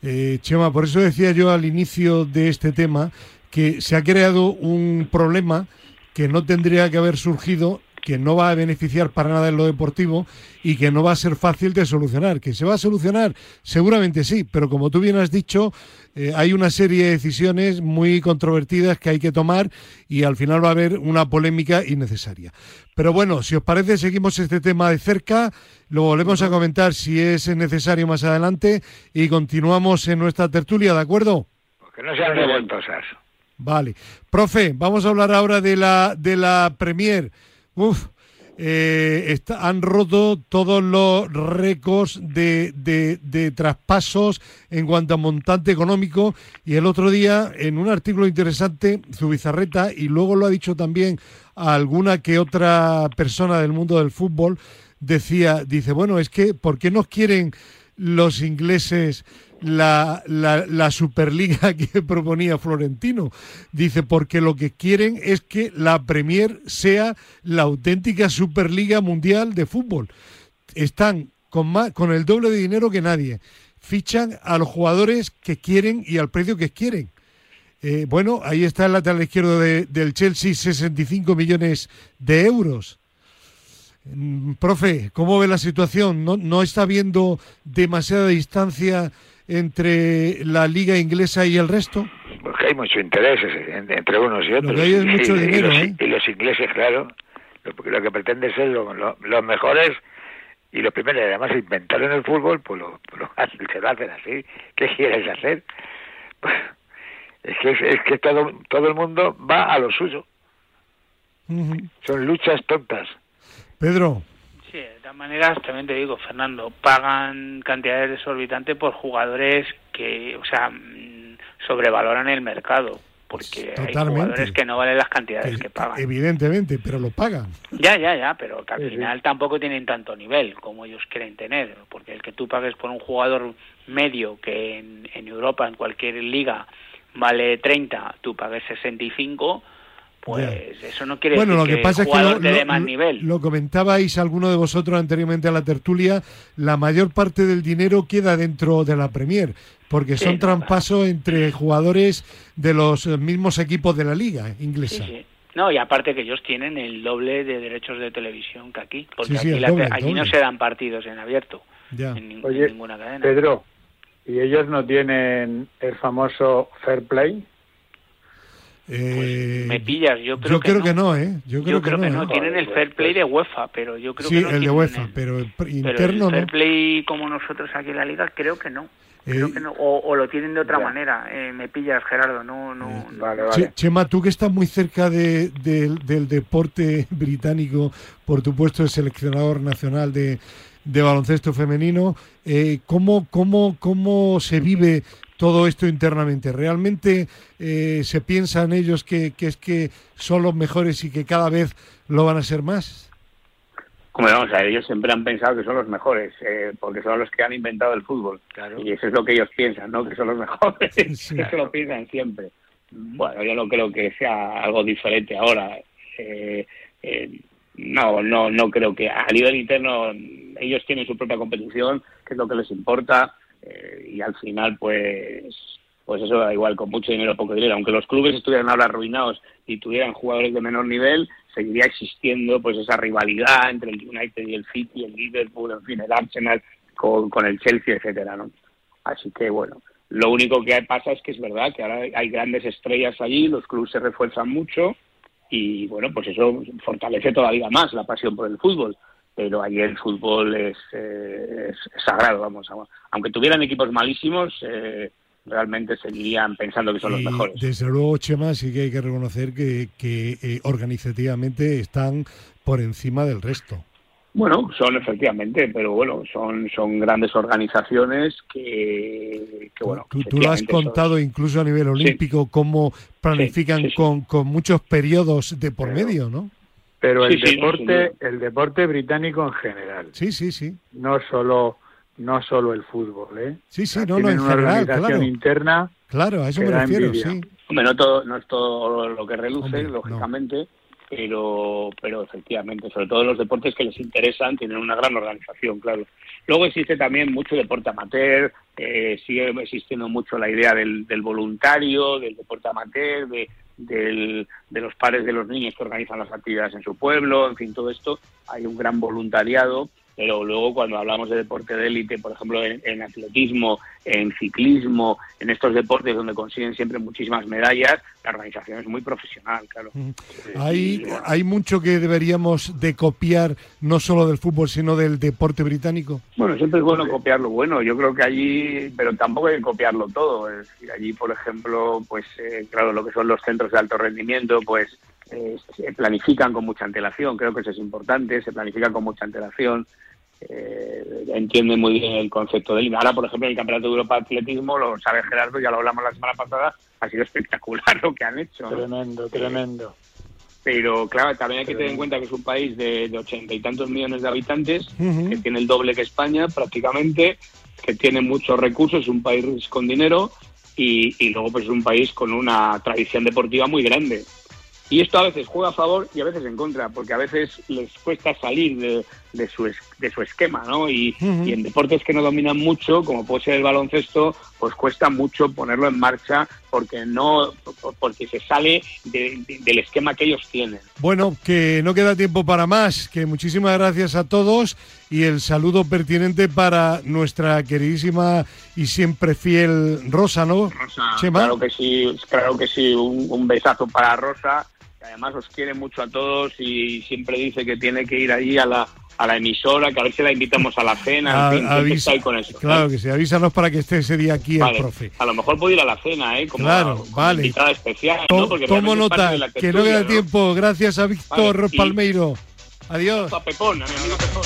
Eh, Chema, por eso decía yo al inicio de este tema que se ha creado un problema que no tendría que haber surgido, que no va a beneficiar para nada en lo deportivo y que no va a ser fácil de solucionar. Que se va a solucionar, seguramente sí, pero como tú bien has dicho, eh, hay una serie de decisiones muy controvertidas que hay que tomar y al final va a haber una polémica innecesaria. Pero bueno, si os parece, seguimos este tema de cerca, lo volvemos a comentar si es necesario más adelante y continuamos en nuestra tertulia, ¿de acuerdo? Que no sean. Vale. Profe, vamos a hablar ahora de la, de la Premier. Uf, eh, han roto todos los récords de, de, traspasos en cuanto a montante económico y el otro día en un artículo interesante Zubizarreta y luego lo ha dicho también a alguna que otra persona del mundo del fútbol decía, dice, bueno, es que ¿por qué nos quieren los ingleses la, la, Superliga que proponía Florentino. Dice, porque lo que quieren es que la Premier sea la auténtica Superliga Mundial de Fútbol. Están con, más, con el doble de dinero que nadie. Fichan a los jugadores que quieren y al precio que quieren. Eh, bueno, ahí está el lateral izquierdo del Chelsea, 65 millones de euros. Mm, profe, ¿cómo ve la situación? ¿No, no está habiendo demasiada distancia entre la liga inglesa y el resto? Porque hay mucho interés entre unos y otros. hay mucho y, dinero, los, ¿eh? y los ingleses, claro, lo, lo que pretende ser los mejores y los primeros, además, inventaron el fútbol, pues lo, lo, se lo hacen así. ¿Qué quieres hacer? Pues, es que, es, que todo, todo el mundo va a lo suyo. Son luchas tontas. Pedro, todas maneras, también te digo, Fernando, pagan cantidades desorbitantes por jugadores que, o sea, mm, sobrevaloran el mercado. Porque hay jugadores que no valen las cantidades que, pagan. Evidentemente, pero lo pagan. Ya, ya, ya, pero que al final tampoco tienen tanto nivel como ellos quieren tener. Porque el que tú pagues por un jugador medio que en, en Europa, en cualquier liga, vale 30, tú pagues 65 pues eso no quiere bueno, decir lo que, pasa es que lo, de más nivel. Lo comentabais alguno de vosotros anteriormente a la tertulia, la mayor parte del dinero queda dentro de la Premier, porque son traspasos entre jugadores de los mismos equipos de la liga inglesa. Sí, no, y aparte que ellos tienen el doble de derechos de televisión que aquí, porque aquí, no se dan partidos en abierto, en, ninguna cadena. Pedro, ¿y ellos no tienen el famoso fair play? Eh, me pillas, yo creo, que, creo que no, ¿eh? Yo creo, que, no. ¿eh? Tienen el fair play de UEFA, pero yo creo que no. Sí, el de UEFA, pero el interno el fair play como nosotros aquí en la liga, creo que no. Creo eh, que no. O, lo tienen de otra manera. Eh, me pillas, Gerardo. No, no. Vale, vale. Chema, tú que estás muy cerca de, del deporte británico, por tu puesto de seleccionador nacional de, de baloncesto femenino, ¿cómo, cómo, ¿cómo se vive todo esto internamente. ¿Realmente eh, se piensan ellos que, es que son los mejores y que cada vez lo van a ser más? Como vamos a ellos siempre han pensado que son los mejores, eh, porque son los que han inventado el fútbol. Y eso es lo que ellos piensan, ¿no? Que son los mejores. eso lo piensan siempre. Bueno, yo no creo que sea algo diferente ahora. Eh, no, no, no creo que a nivel interno ellos tienen su propia competición, que es lo que les importa eh, y al final pues pues eso da igual con mucho dinero o poco dinero. Aunque los clubes estuvieran ahora arruinados y tuvieran jugadores de menor nivel seguiría existiendo pues esa rivalidad entre el United y el City el Liverpool en fin el Arsenal con, con el Chelsea etcétera no así que bueno lo único que pasa es que es verdad que ahora hay grandes estrellas allí los clubes se refuerzan mucho y bueno pues eso fortalece todavía más la pasión por el fútbol pero ahí el fútbol es, eh, sagrado, vamos. Aunque tuvieran equipos malísimos, eh, realmente seguirían pensando que son los mejores. Desde luego, Chema, sí que hay que reconocer que, que eh, organizativamente están por encima del resto. Bueno, son efectivamente, pero bueno, son son grandes organizaciones que, bueno. Tú, lo has contado incluso a nivel olímpico cómo planifican Con, con muchos periodos de por medio, ¿no? Pero el deporte, el deporte británico en general. Sí, sí, sí. No solo, no solo el fútbol, ¿eh? Sí, sí, no, no, en una general, organización interna. Claro, a eso me refiero, sí. Hombre, no todo, no es todo lo que reluce, lógicamente, pero, pero efectivamente, sobre todo los deportes que les interesan, tienen una gran organización, claro. Luego existe también mucho deporte amateur, eh, sigue existiendo mucho la idea del, del voluntario, del deporte amateur, de, del, de los padres de los niños que organizan las actividades en su pueblo, en fin, todo esto, hay un gran voluntariado pero luego cuando hablamos de deporte de élite, por ejemplo, en, atletismo, en ciclismo, en estos deportes donde consiguen siempre muchísimas medallas, la organización es muy profesional, claro. Hay, hay mucho que deberíamos de copiar, no solo del fútbol, sino del deporte británico. Bueno, siempre es bueno copiar lo bueno. Yo creo que allí, pero tampoco hay que copiarlo todo. Es decir, allí, por ejemplo, pues eh, claro, lo que son los centros de alto rendimiento, pues eh, se planifican con mucha antelación, creo que eso es importante, se planifican con mucha antelación, eh, entienden muy bien el concepto del Ahora, por ejemplo, el Campeonato de Europa de Atletismo, lo sabe Gerardo, ya lo hablamos la semana pasada, ha sido espectacular lo que han hecho. Tremendo, tremendo. Pero claro, también hay que tener en cuenta que es un país de ochenta y tantos millones de habitantes, que tiene el doble que España prácticamente, que tiene muchos recursos, es un país con dinero y, y luego pues es un país con una tradición deportiva muy grande. Y esto a veces juega a favor y a veces en contra, porque a veces les cuesta salir de, de, su, de su esquema, ¿no? Y, y, en deportes que no dominan mucho, como puede ser el baloncesto, pues cuesta mucho ponerlo en marcha porque no porque se sale de, del esquema que ellos tienen. Bueno, que no queda tiempo para más, que muchísimas gracias a todos y el saludo pertinente para nuestra queridísima y siempre fiel Rosa, ¿no? Rosa, claro que sí, claro que sí, un, un besazo para Rosa además os quiere mucho a todos y siempre dice que tiene que ir allí a la, a la emisora, que a ver si la invitamos a la cena, A- en fin, que avisa- con eso. Claro que sí, avísanos para que esté ese día aquí Vale, el profe. A lo mejor puedo ir a la cena, ¿eh? Como, Claro, como vale. invitada especial, To- ¿no? Porque tomo nota, la que no queda tiempo. Gracias a Víctor Vale, Palmeiro. Adiós. A Pepón, a mi amigo Pepón.